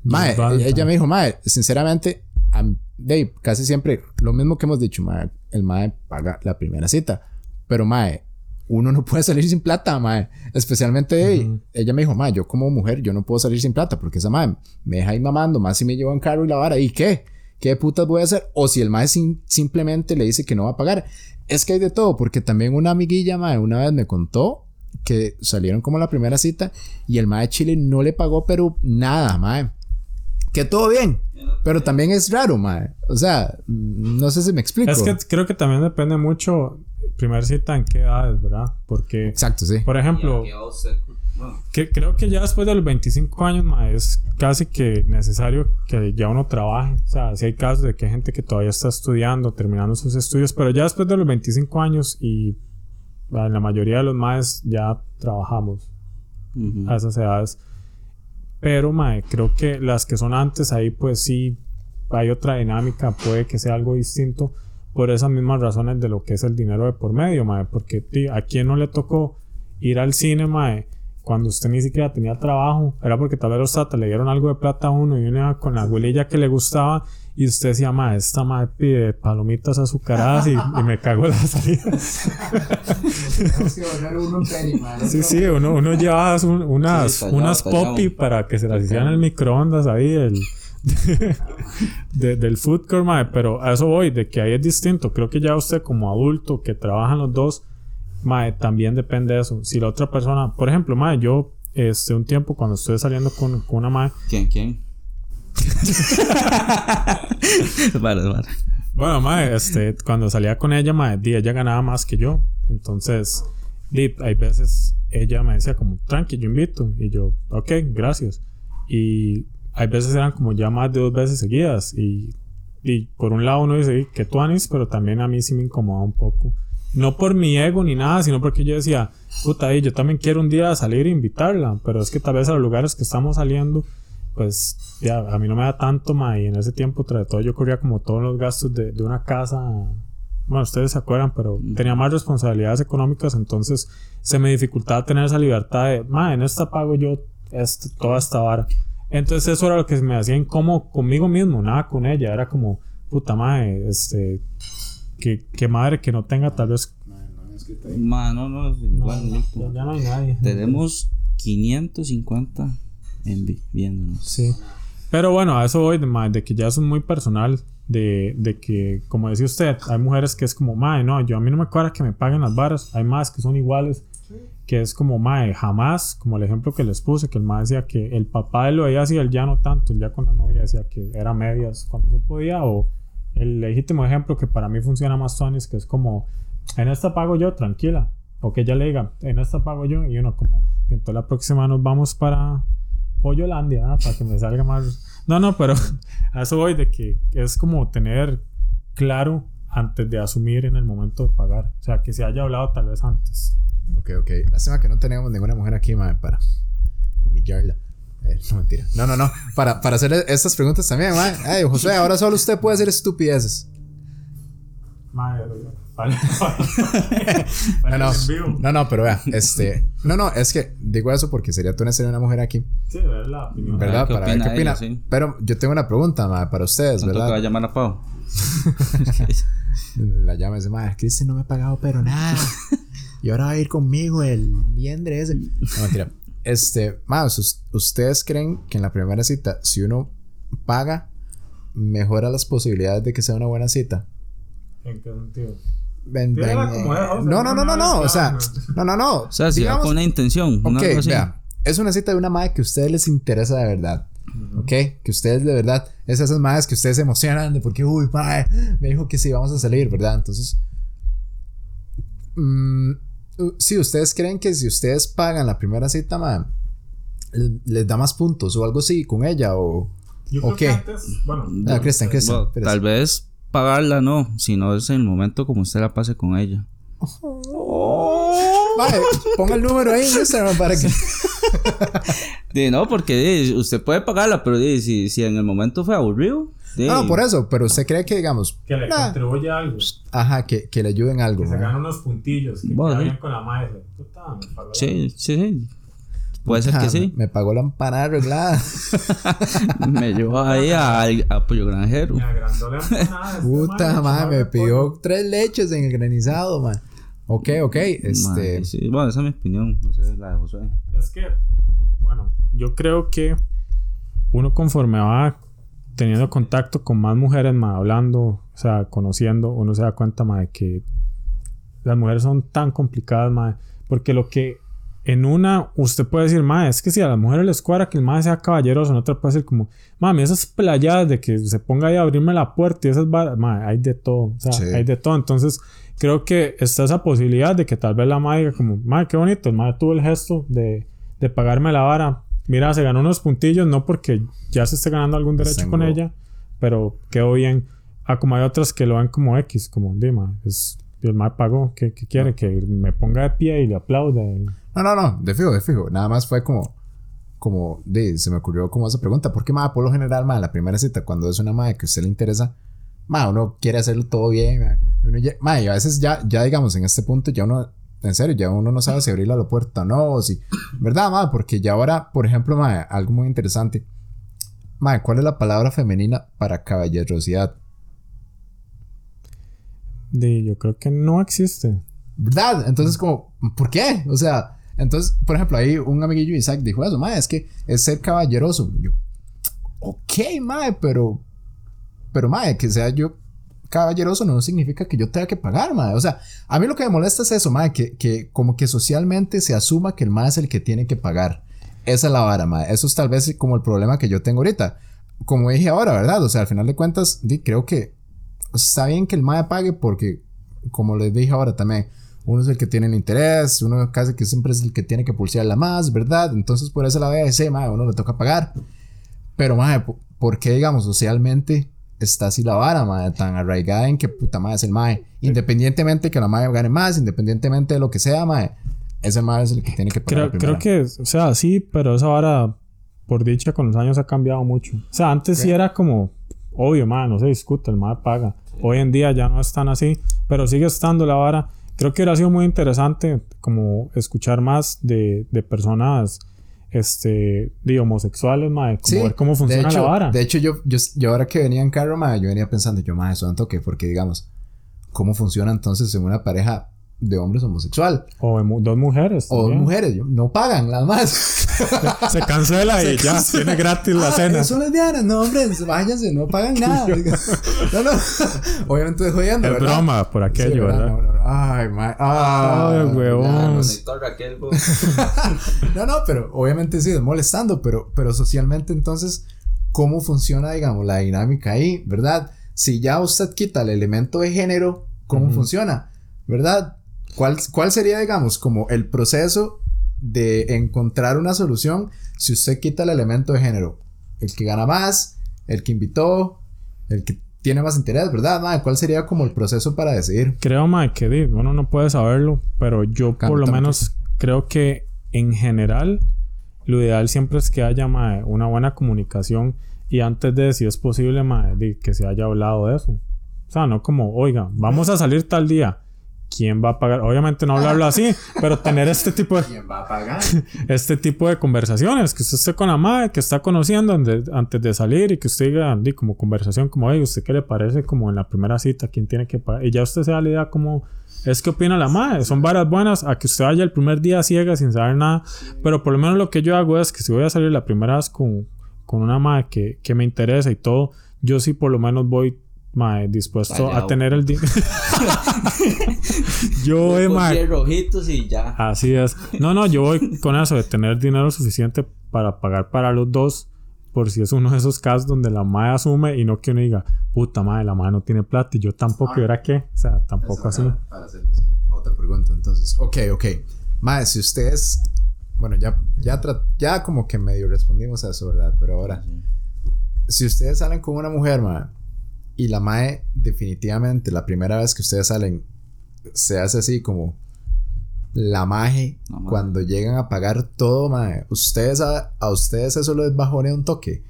[SPEAKER 1] Mae, ella me dijo, mae, sinceramente, am- Dave, casi siempre, lo mismo que hemos dicho, mae, el mae paga la primera cita. Pero, mae, uno no puede salir sin plata, mae. Especialmente ella me dijo, mae, yo como mujer, yo no puedo salir sin plata porque esa mae me deja ahí mamando, más si me lleva en carro y la vara. ¿Y qué? ¿Qué putas voy a hacer? O si el mae sim- simplemente le dice que no va a pagar. Es que hay de todo, porque también una amiguilla, mae, una vez me contó que salieron como la primera cita y el mae de Chile no le pagó, pero nada, mae. Que todo bien. Pero también es raro, mae. O sea, no sé si me explico.
[SPEAKER 2] Es que creo que también depende mucho, primer cita, en qué edades, ¿verdad? Porque,
[SPEAKER 1] Exacto, sí.
[SPEAKER 2] por ejemplo, que, creo que ya después de los 25 años, ma, es casi que necesario que ya uno trabaje. O sea, si hay casos de que hay gente que todavía está estudiando, terminando sus estudios, pero ya después de los 25 años y ah, la mayoría de los más ya trabajamos a esas edades. Pero, mae, creo que las que son antes, ahí pues sí hay otra dinámica, puede que sea algo distinto por esas mismas razones de lo que es el dinero de por medio, mae. Porque ti, a quién no le tocó ir al cine, mae, cuando usted ni siquiera tenía trabajo, era porque tal vez los tatas le dieron algo de plata a uno y uno iba con la abuelilla que le gustaba y usted decía, mae, esta mae pide palomitas azucaradas y, y me cago en la salida. <laughs> Sí, sí, uno, uno llevaba un- unas,
[SPEAKER 13] Sí, tallado,
[SPEAKER 2] unas poppy para que se las hicieran en el microondas ahí el, <laughs> de- del food court, mae, pero a eso voy, de que ahí es distinto. Creo que ya usted como adulto que trabajan los dos, mae, también depende de eso. Si la otra persona, por ejemplo, mae, yo este un tiempo cuando estuve saliendo con, con una mae,
[SPEAKER 13] ¿Quién? ¿Quién? <laughs> vale, vale.
[SPEAKER 2] Bueno, mae, este, cuando salía con ella, mae, di, ella ganaba más que yo. Entonces, di, hay veces ella me decía como, tranqui, yo invito. Y yo, ok, gracias. Y hay veces eran como ya más de dos veces seguidas. Y, y por un lado uno dice, "Ey, que tú Anis, pero también a mí sí me incomoda un poco. No por mi ego ni nada, sino porque yo decía, puta, ey, yo también quiero un día salir e invitarla. Pero es que tal vez a los lugares que estamos saliendo pues ya a mí no me da tanto ma y en ese tiempo tras de todo yo corría como todos los gastos de, de una casa bueno ustedes se acuerdan pero tenía más responsabilidades económicas entonces se me dificultaba tener esa libertad de ma en esta pago yo esto, toda esta vara entonces eso era lo que me hacía incómodo conmigo mismo nada con ella era como puta madre este que, que madre que no tenga tal vez
[SPEAKER 13] Ma, no, no, igual,
[SPEAKER 2] no, ya- ya no hay nadie.
[SPEAKER 13] Tenemos 550 en vi- viéndonos.
[SPEAKER 2] Sí. Pero bueno, a eso voy, de, ma, de que ya es muy personal. De, de que, como decía usted, hay mujeres que es como, mae, no, yo a mí no me cuadra que me paguen las varas. Hay más que son iguales. Que es como, mae, jamás, como el ejemplo que les puse, que el mae decía que el papá de lo veía así, él ya no tanto. Él ya con la novia decía que era medias cuando se podía. O el legítimo ejemplo que para mí funciona más, Tony, es que es como, en esta pago yo, tranquila. O que ella le diga, en esta pago yo. Y uno como, entonces la próxima nos vamos para Pollolandia, ah, para que me salga más. No, no, pero <laughs> a eso voy de que es como tener claro antes de asumir en el momento de pagar. O sea, que se haya hablado tal vez antes.
[SPEAKER 1] Ok, ok. Lástima que no tenemos ninguna mujer aquí, mae, para humillarla. Eh, no, mentira. No, no, no. Para, para hacer estas preguntas también, mae. Ay, José, ahora solo usted puede hacer estupideces.
[SPEAKER 2] Madre, <laughs> vale.
[SPEAKER 1] No, no. No, no, pero vea, este. No, no, es que digo eso porque sería tú ser una mujer aquí.
[SPEAKER 2] Sí.
[SPEAKER 1] ¿Verdad?
[SPEAKER 13] qué
[SPEAKER 1] Para ver qué opina.
[SPEAKER 13] ella, sí.
[SPEAKER 1] Pero yo tengo una pregunta, para ustedes,
[SPEAKER 13] ¿Cuánto te va a
[SPEAKER 1] ¿verdad?
[SPEAKER 13] llamar a Pau? <laughs>
[SPEAKER 1] La llama y dice, madre, Cristian no me ha pagado, pero nada. <laughs> y ahora va a ir conmigo el liendre ese. No, mentira. Este, más, ¿ustedes creen que en la primera cita, si uno paga, mejora las posibilidades de que sea una buena cita?
[SPEAKER 2] ¿En qué sentido?
[SPEAKER 1] Ven,
[SPEAKER 2] Tírala
[SPEAKER 1] ven,
[SPEAKER 2] como
[SPEAKER 1] eh, no, no, no, no, no. O sea, no, no, no.
[SPEAKER 13] O sea, si va
[SPEAKER 1] Digamos-
[SPEAKER 13] con una intención. una
[SPEAKER 1] Ok, vea. Es una cita de una madre que a ustedes les interesa de verdad. Ok, que ustedes de verdad, es esas madres que ustedes se emocionan de porque, uy, madre, me dijo que sí, vamos a salir, ¿verdad? Entonces, mm, uh, sí, ustedes creen que si ustedes pagan la primera cita, le- les da más puntos o algo así con ella o,
[SPEAKER 2] Yo
[SPEAKER 1] o
[SPEAKER 2] creo que
[SPEAKER 1] qué.
[SPEAKER 2] antes, bueno,
[SPEAKER 1] Ah, Cristian, Cristian.
[SPEAKER 13] Bueno,
[SPEAKER 1] espérese.
[SPEAKER 13] tal vez pagarla no, sino es en el momento como usted la pase con ella.
[SPEAKER 1] Madre, ponga el número ahí en Instagram para que. <laughs>
[SPEAKER 13] No, porque usted puede pagarla, pero si, si en el momento fue aburrido.
[SPEAKER 1] No, por eso, pero usted cree que, digamos,
[SPEAKER 2] que le
[SPEAKER 1] nah,
[SPEAKER 2] contribuye algo.
[SPEAKER 1] ajá, que, que le ayuden algo.
[SPEAKER 2] Que se ganan unos puntillos. Que
[SPEAKER 13] Bueno,
[SPEAKER 2] con la madre. Puta, me pagó la-
[SPEAKER 13] Sí, sí, sí. Puede ser
[SPEAKER 1] Ah,
[SPEAKER 13] que sí.
[SPEAKER 1] Me pagó la empanada arreglada. <laughs>
[SPEAKER 13] Me llevó ahí a, a Pollo Granjero.
[SPEAKER 2] Me agrandó la empanada. este
[SPEAKER 1] Puta madre, me pidió tres leches en el granizado, man. Ok, ok. Este.
[SPEAKER 13] Sí, bueno, esa es mi opinión. No sé, la de Josué.
[SPEAKER 2] Es que, bueno, yo creo que uno conforme va teniendo contacto con más mujeres, más hablando, o sea, conociendo, uno se da cuenta, más de que las mujeres son tan complicadas, más porque lo que en una usted puede decir, más es que si a las mujeres les cuadra que el más sea caballeroso, en otra puede decir como, mami, esas playadas de que se ponga ahí a abrirme la puerta y esas varas, mae, hay de todo, o sea,
[SPEAKER 1] Sí.
[SPEAKER 2] hay de todo, entonces creo que está esa posibilidad de que tal vez la madre diga como, madre, qué bonito, el madre tuvo el gesto de, de pagarme la vara. Mira, se ganó unos puntillos, no porque ya se esté ganando algún derecho con ella, pero quedó bien. Ah, como hay otras que lo ven como X, como, dima, es, el madre pagó, ¿qué, qué quiere? Que me ponga de pie y le aplaude.
[SPEAKER 1] No, no, no, de fijo, de fijo. Nada más fue como, como, de, se me ocurrió como esa pregunta. ¿Por qué, ma, por lo general, ma, la primera cita, cuando es una madre que a usted le interesa, ma, uno quiere hacerlo todo bien, ma, uno ya, ma, y a veces ya, ya digamos, en este punto ya uno, en serio, ya uno no sabe si abrirle la puerta o no, o si, ¿verdad, ma? Porque ya ahora, por ejemplo, ma, algo muy interesante. Ma, ¿cuál es la palabra femenina para caballerosidad?
[SPEAKER 2] De, yo creo que no existe.
[SPEAKER 1] ¿Verdad? Entonces, como, ¿por qué? O sea, entonces, por ejemplo, ahí un amiguillo Isaac dijo eso, mae, es que es ser caballeroso. Y yo, ok, mae, pero, pero, mae, que sea yo caballeroso no significa que yo tenga que pagar, mae. O sea, a mí lo que me molesta es eso, mae, que, que como que socialmente se asuma que el mae es el que tiene que pagar. Esa es la vara, mae. Eso es tal vez como el problema que yo tengo ahorita. Como dije ahora, ¿verdad? O sea, al final de cuentas, creo que está bien que el mae pague porque, como les dije ahora también, uno es el que tiene el interés, uno casi que siempre es el que tiene que pulsearla más, ¿verdad? Entonces por eso la BBC, mae, a uno le toca pagar. Pero, mae, po- ¿por qué, digamos, socialmente está así la vara, mae, tan arraigada en que puta madre es el mae? Independientemente que la mae gane más, independientemente de lo que sea, mae, ese mae es el que tiene que pagar.
[SPEAKER 2] Creo, que, o sea, sí, pero esa vara, por dicha, con los años ha cambiado mucho. O sea, antes sí era como, obvio, man, no se discute, el man paga. Hoy en día ya no es tan así, pero sigue estando la vara. Creo que hubiera sido muy interesante como escuchar más de, de personas este, de homosexuales, mae, como
[SPEAKER 1] Sí,
[SPEAKER 2] ver cómo funciona
[SPEAKER 1] hecho,
[SPEAKER 2] la vara.
[SPEAKER 1] De hecho, yo, yo, yo ahora que venía en carro, mae, yo venía pensando, yo, mae, eso tanto que, porque digamos, ¿cómo funciona entonces en una pareja de hombres homosexual?
[SPEAKER 2] O de mu- dos mujeres.
[SPEAKER 1] O dos mujeres, yo- no pagan nada más. <laughs>
[SPEAKER 2] Se cancela y
[SPEAKER 1] Se
[SPEAKER 2] ya, tiene gratis la
[SPEAKER 1] Ah,
[SPEAKER 2] cena.
[SPEAKER 1] Son lesbianas, no, hombre, váyanse, no pagan <laughs> nada. no, no, obviamente estoy jodiendo.
[SPEAKER 2] Es
[SPEAKER 1] ¿verdad?
[SPEAKER 2] broma por aquello,
[SPEAKER 1] Sí,
[SPEAKER 2] ¿verdad?
[SPEAKER 1] No, no, no. Ay, mae. Ay,
[SPEAKER 2] Ay, huevón. <laughs>
[SPEAKER 1] no. No, pero obviamente sí, es molestando, pero, pero socialmente entonces, ¿cómo funciona, digamos, la dinámica ahí, verdad? Si ya usted quita el elemento de género, ¿cómo funciona? ¿Verdad? ¿Cuál, ¿Cuál sería, digamos, como el proceso de encontrar una solución si usted quita el elemento de género? El que gana más, el que invitó, el que tiene más interés, ¿verdad? ¿Cuál sería como el proceso para decidir?
[SPEAKER 2] Creo, mae, que uno no puede saberlo, pero yo
[SPEAKER 1] Cambio
[SPEAKER 2] por lo menos creo que en general lo ideal siempre es que haya mae, una buena comunicación y antes de si es posible mae, que se haya hablado de eso. O sea, no como, oiga, vamos a salir tal día. ¿Quién va a pagar? Obviamente no hablarlo así, pero tener este tipo de <laughs>
[SPEAKER 1] ¿Quién va a pagar? <laughs>
[SPEAKER 2] este tipo de conversaciones, que usted esté con la madre que está conociendo antes, antes de salir y que usted diga, di, como conversación, como, oye, ¿usted qué le parece como en la primera cita? ¿Quién tiene que pagar? Y ya usted se da la idea como, es que opina la madre, son varas buenas a que usted vaya el primer día ciega sin saber nada, pero por lo menos lo que yo hago es que si voy a salir la primera vez con, con una madre que, que me interesa y todo, yo sí por lo menos voy mae, dispuesto
[SPEAKER 13] Vaya,
[SPEAKER 2] a tener el dinero. <laughs> yo voy,
[SPEAKER 13] Con
[SPEAKER 2] mae,
[SPEAKER 13] 10 rojitos y ya.
[SPEAKER 2] Así es. No, no, yo voy con eso de tener dinero suficiente para pagar para los dos. Por si es uno de esos casos donde la madre asume y no que uno diga, puta madre, la madre no tiene plata y yo tampoco, ¿y ahora qué? O sea, tampoco así.
[SPEAKER 1] Para, para hacerles otra pregunta, entonces. Ok, ok. Mae, si ustedes. Bueno, ya, ya, tra- ya como que medio respondimos a eso, ¿verdad? Pero ahora, si ustedes salen con una mujer, mae, y la mae, definitivamente, la primera vez que ustedes salen, se hace así como la
[SPEAKER 13] La maje.
[SPEAKER 1] cuando llegan a pagar todo, mae. Ustedes a, a ustedes eso les bajonea un toque.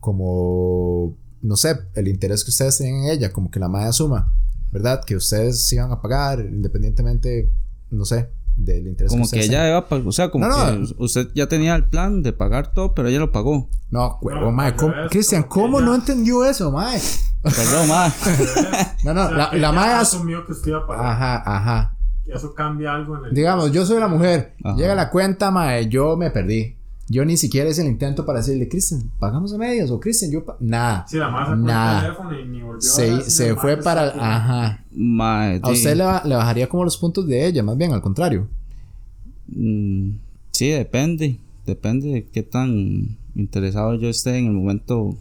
[SPEAKER 1] Como, no sé, el interés que ustedes tienen en ella, como que la maje asuma, ¿verdad? Que ustedes sigan a pagar independientemente, no sé, del interés
[SPEAKER 13] Como
[SPEAKER 1] que
[SPEAKER 13] ella iba a pagar, o sea, como
[SPEAKER 1] No, no.
[SPEAKER 13] que usted ya tenía el plan de pagar todo, pero ella lo pagó.
[SPEAKER 1] No, huevo,
[SPEAKER 2] No,
[SPEAKER 1] mae.
[SPEAKER 2] al
[SPEAKER 1] ¿cómo-
[SPEAKER 2] revés,
[SPEAKER 1] Cristian, ¿cómo
[SPEAKER 2] ella-
[SPEAKER 1] no entendió eso, mae?
[SPEAKER 13] Perdón, ma. <laughs>
[SPEAKER 1] No, no, la, la
[SPEAKER 2] asumió que usted iba a pagar.
[SPEAKER 1] Ajá, ajá.
[SPEAKER 2] eso cambia algo en el.
[SPEAKER 1] Digamos, yo soy la mujer.
[SPEAKER 13] Ajá.
[SPEAKER 1] Llega la cuenta, mae, yo me perdí. Yo ni siquiera hice el intento para decirle, Cristian, pagamos a medias o Cristian, yo. pa-". Nada.
[SPEAKER 2] Sí, la más sacó el
[SPEAKER 1] Nada.
[SPEAKER 2] teléfono y ni volvió a
[SPEAKER 1] Se,
[SPEAKER 2] si
[SPEAKER 1] se fue para.
[SPEAKER 2] aquí.
[SPEAKER 1] Ajá. A usted le, le bajaría como los puntos de ella, más bien al contrario.
[SPEAKER 13] Mm, sí, depende. Depende de qué tan interesado yo esté en el momento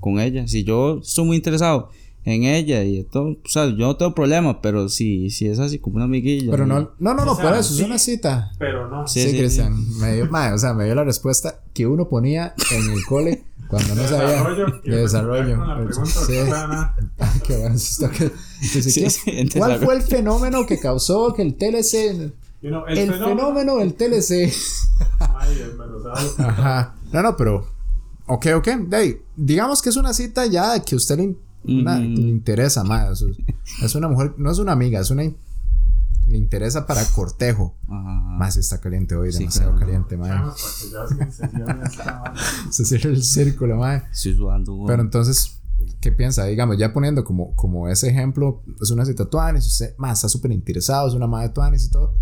[SPEAKER 13] con ella. Si yo estoy muy interesado en ella y todo, o sea, yo no tengo problema, pero si, si es así como una amiguilla.
[SPEAKER 1] Pero no, no, no, no,
[SPEAKER 2] O sea,
[SPEAKER 1] por eso,
[SPEAKER 2] sí.
[SPEAKER 1] es una cita.
[SPEAKER 2] Pero no.
[SPEAKER 1] Sí,
[SPEAKER 13] Sí, sí,
[SPEAKER 1] Cristian, me dio, mae, o sea, me dio la respuesta que uno ponía en el cole cuando no sabía de desarrollo. ¿Cuál fue el fenómeno que causó que el TLC,
[SPEAKER 2] You know,
[SPEAKER 1] el, fenómeno del TLC?
[SPEAKER 2] Ay, el me lo sabe.
[SPEAKER 1] Ajá. No, no, pero. Ok, ok. ahí, digamos que es una cita ya que a usted le, in- una-
[SPEAKER 13] Mm.
[SPEAKER 1] le interesa más. Es, es una mujer, no es una amiga, es una. Le interesa para cortejo.
[SPEAKER 13] Ajá.
[SPEAKER 1] Más está caliente hoy,
[SPEAKER 13] Sí,
[SPEAKER 1] demasiado
[SPEAKER 13] claro.
[SPEAKER 1] caliente, madre.
[SPEAKER 2] Ya <laughs> se-
[SPEAKER 1] cierra el círculo, madre. Pero entonces, ¿qué piensa? Digamos, ya poniendo como, como ese ejemplo, es una cita tuanis, usted más está súper interesado, es una madre tuanis y todo.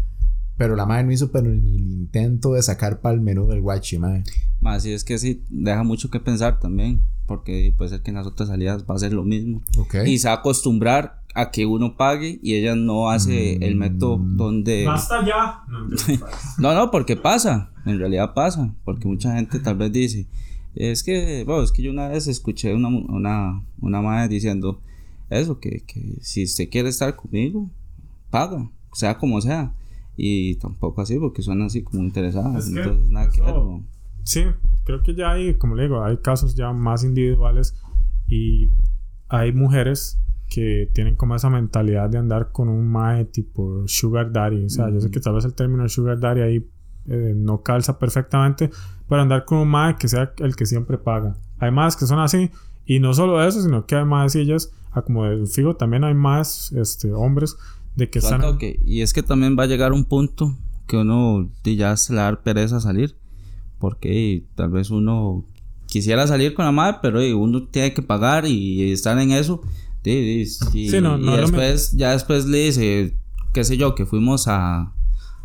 [SPEAKER 1] Pero la madre no hizo pero ni el intento de sacar para el menú del guachi, madre.
[SPEAKER 13] Más si es que sí, deja mucho que pensar también. Porque puede ser que en las otras salidas va a ser lo mismo.
[SPEAKER 1] Ok.
[SPEAKER 13] Y se va a acostumbrar a que uno pague y ella no hace el método donde.
[SPEAKER 2] Basta ya. <laughs> No.
[SPEAKER 13] No, porque pasa, en realidad pasa, porque mucha gente tal vez dice, es que, bueno, es que yo una vez escuché una, una, una madre diciendo eso, que, que si usted quiere estar conmigo, paga, sea como sea, y tampoco así, porque suena así como interesada,
[SPEAKER 2] Es que
[SPEAKER 13] entonces nada que
[SPEAKER 2] eso-
[SPEAKER 13] ver, ¿no?
[SPEAKER 2] Sí, creo que ya hay, como le digo, hay casos ya más individuales y hay mujeres que tienen como esa mentalidad de andar con un mae tipo sugar daddy. O sea, yo sé que tal vez el término sugar daddy ahí eh, no calza perfectamente, pero andar con un mae que sea el que siempre paga. Hay más que son así y no solo eso, sino que además ellas, ah, como fijo, también hay más este, hombres de que están...
[SPEAKER 13] Y es que también va a llegar un punto que uno di, ya se le da pereza salir, porque tal vez uno quisiera salir con la madre, pero uno tiene que pagar y, estar en eso. y,
[SPEAKER 2] Sí, no, no
[SPEAKER 13] y después, ya después le dice, qué sé yo, que fuimos a,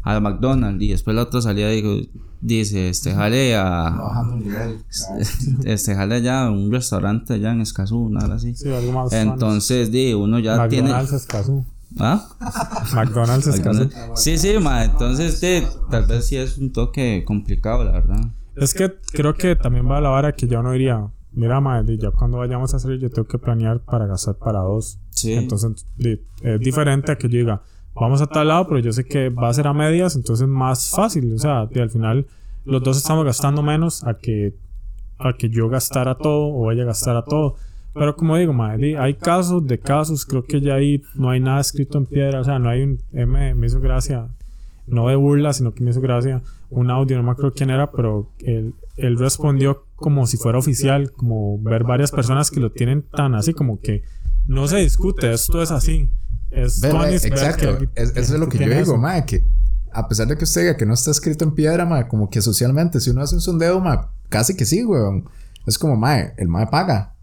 [SPEAKER 13] a McDonald's y después la otra salida dijo, dice, este, jale a... <laughs> Este, jale allá a un restaurante allá en Escazú, nada así.
[SPEAKER 2] Sí, algo más
[SPEAKER 13] Entonces, di, uno ya tiene...
[SPEAKER 2] McDonald's Escazú.
[SPEAKER 13] ¿Ah?
[SPEAKER 2] McDonald's Escazú.
[SPEAKER 13] Sí, sí, ma, entonces de, tal vez sí es un toque complicado, la verdad.
[SPEAKER 2] Es que creo que también va a la vara que ya uno diría, mira, madre, ya cuando vayamos a salir yo tengo que planear para gastar para dos.
[SPEAKER 13] Sí.
[SPEAKER 2] Entonces es diferente a que yo diga, vamos a tal lado, pero yo sé que va a ser a medias, entonces más fácil. O sea, al final los dos estamos gastando menos a que, a que yo gastara todo o ella gastara todo. Pero como digo, madre, hay casos de casos, creo que ya ahí no hay nada escrito en piedra, o sea, no hay un... eh, Me, me hizo gracia no de burla, sino que me hizo gracia un audio, no me acuerdo quién era, pero él, él respondió como si fuera oficial, como ver varias personas que lo tienen tan así, como que no se discute, esto es así. Es
[SPEAKER 1] exacto.
[SPEAKER 2] que-
[SPEAKER 1] Es- eso es lo
[SPEAKER 2] que
[SPEAKER 1] que yo digo, mae, que a pesar de que usted diga que no está escrito en piedra, mae, como que socialmente, si uno hace un sondeo, mae, casi que sí, weón. Es como, mae, el mae paga.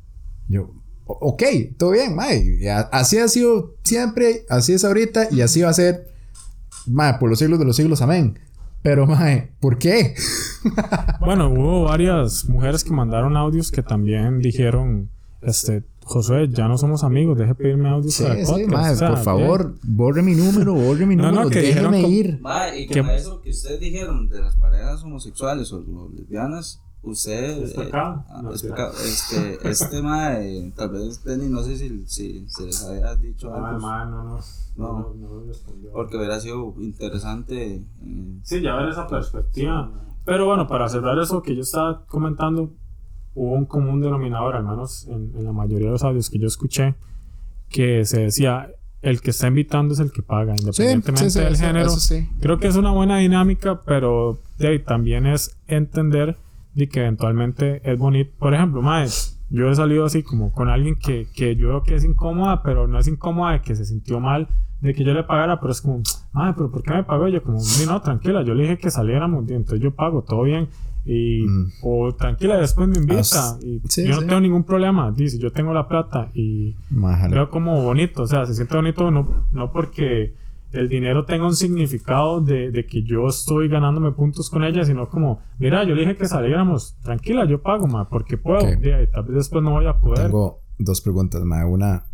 [SPEAKER 1] Yo, ok, todo bien, mae. Así ha sido siempre, así es ahorita y así va a ser, mae, por los siglos de los siglos, amén. Pero, mae, ¿por qué? <laughs>
[SPEAKER 2] Bueno, hubo varias mujeres que mandaron audios que también dijeron, este, Josué, ya no somos amigos, deje pedirme audios
[SPEAKER 1] Sí,
[SPEAKER 2] para el
[SPEAKER 1] sí,
[SPEAKER 2] podcast.
[SPEAKER 1] mae,
[SPEAKER 2] O sea,
[SPEAKER 1] por
[SPEAKER 2] que-
[SPEAKER 1] favor, borre mi número, borre mi
[SPEAKER 2] No, no,
[SPEAKER 1] número,
[SPEAKER 2] que
[SPEAKER 1] déjeme ir.
[SPEAKER 13] Ma, y
[SPEAKER 2] ¿Qué?
[SPEAKER 13] con eso que ustedes dijeron de las parejas homosexuales o, o lesbianas, usted...
[SPEAKER 2] Es pecado.
[SPEAKER 13] ah,
[SPEAKER 2] No,
[SPEAKER 13] es
[SPEAKER 2] sí.
[SPEAKER 13] pecado. Este, este <laughs> mae, tal vez Denny, no sé si, si se les había dicho
[SPEAKER 2] Ah,
[SPEAKER 13] algo.
[SPEAKER 2] mae, no, no,
[SPEAKER 13] No.
[SPEAKER 2] no, no respondió.
[SPEAKER 13] Porque hubiera sido interesante. eh,
[SPEAKER 2] Sí, ya ver esa perspectiva. Pero bueno, para cerrar eso que yo estaba comentando, hubo un común denominador, al menos en, en la mayoría de los audios que yo escuché, que se decía, el que está invitando es el que paga, independientemente
[SPEAKER 1] sí,
[SPEAKER 2] del
[SPEAKER 1] eso-
[SPEAKER 2] género.
[SPEAKER 1] eso sí.
[SPEAKER 2] Creo que es una buena dinámica, pero de también es entender de que eventualmente es bonito. Por ejemplo, mae, yo he salido así como con alguien que, que yo veo que es incómoda, pero no es incómoda de que se sintió mal de que yo le pagara, pero es como, ay, pero ¿por qué me pagó? Yo como, "Di, no, tranquila, yo le dije que saliéramos, entonces yo pago, todo bien. Y,
[SPEAKER 1] Mm.
[SPEAKER 2] o tranquila, después me invita.
[SPEAKER 1] Ah,
[SPEAKER 2] y
[SPEAKER 1] sí,
[SPEAKER 2] yo no
[SPEAKER 1] sí.
[SPEAKER 2] tengo ningún problema, dice, yo tengo la plata y
[SPEAKER 1] Májale.
[SPEAKER 2] veo como bonito, o sea, se siente bonito no, no porque el dinero tenga un significado de, de que yo estoy ganándome puntos con ella, sino como, mira, yo le dije que saliéramos, tranquila, yo pago, ma, porque puedo,
[SPEAKER 1] Ok.
[SPEAKER 2] de tal vez después no voy a poder.
[SPEAKER 1] Tengo dos preguntas, mae. Una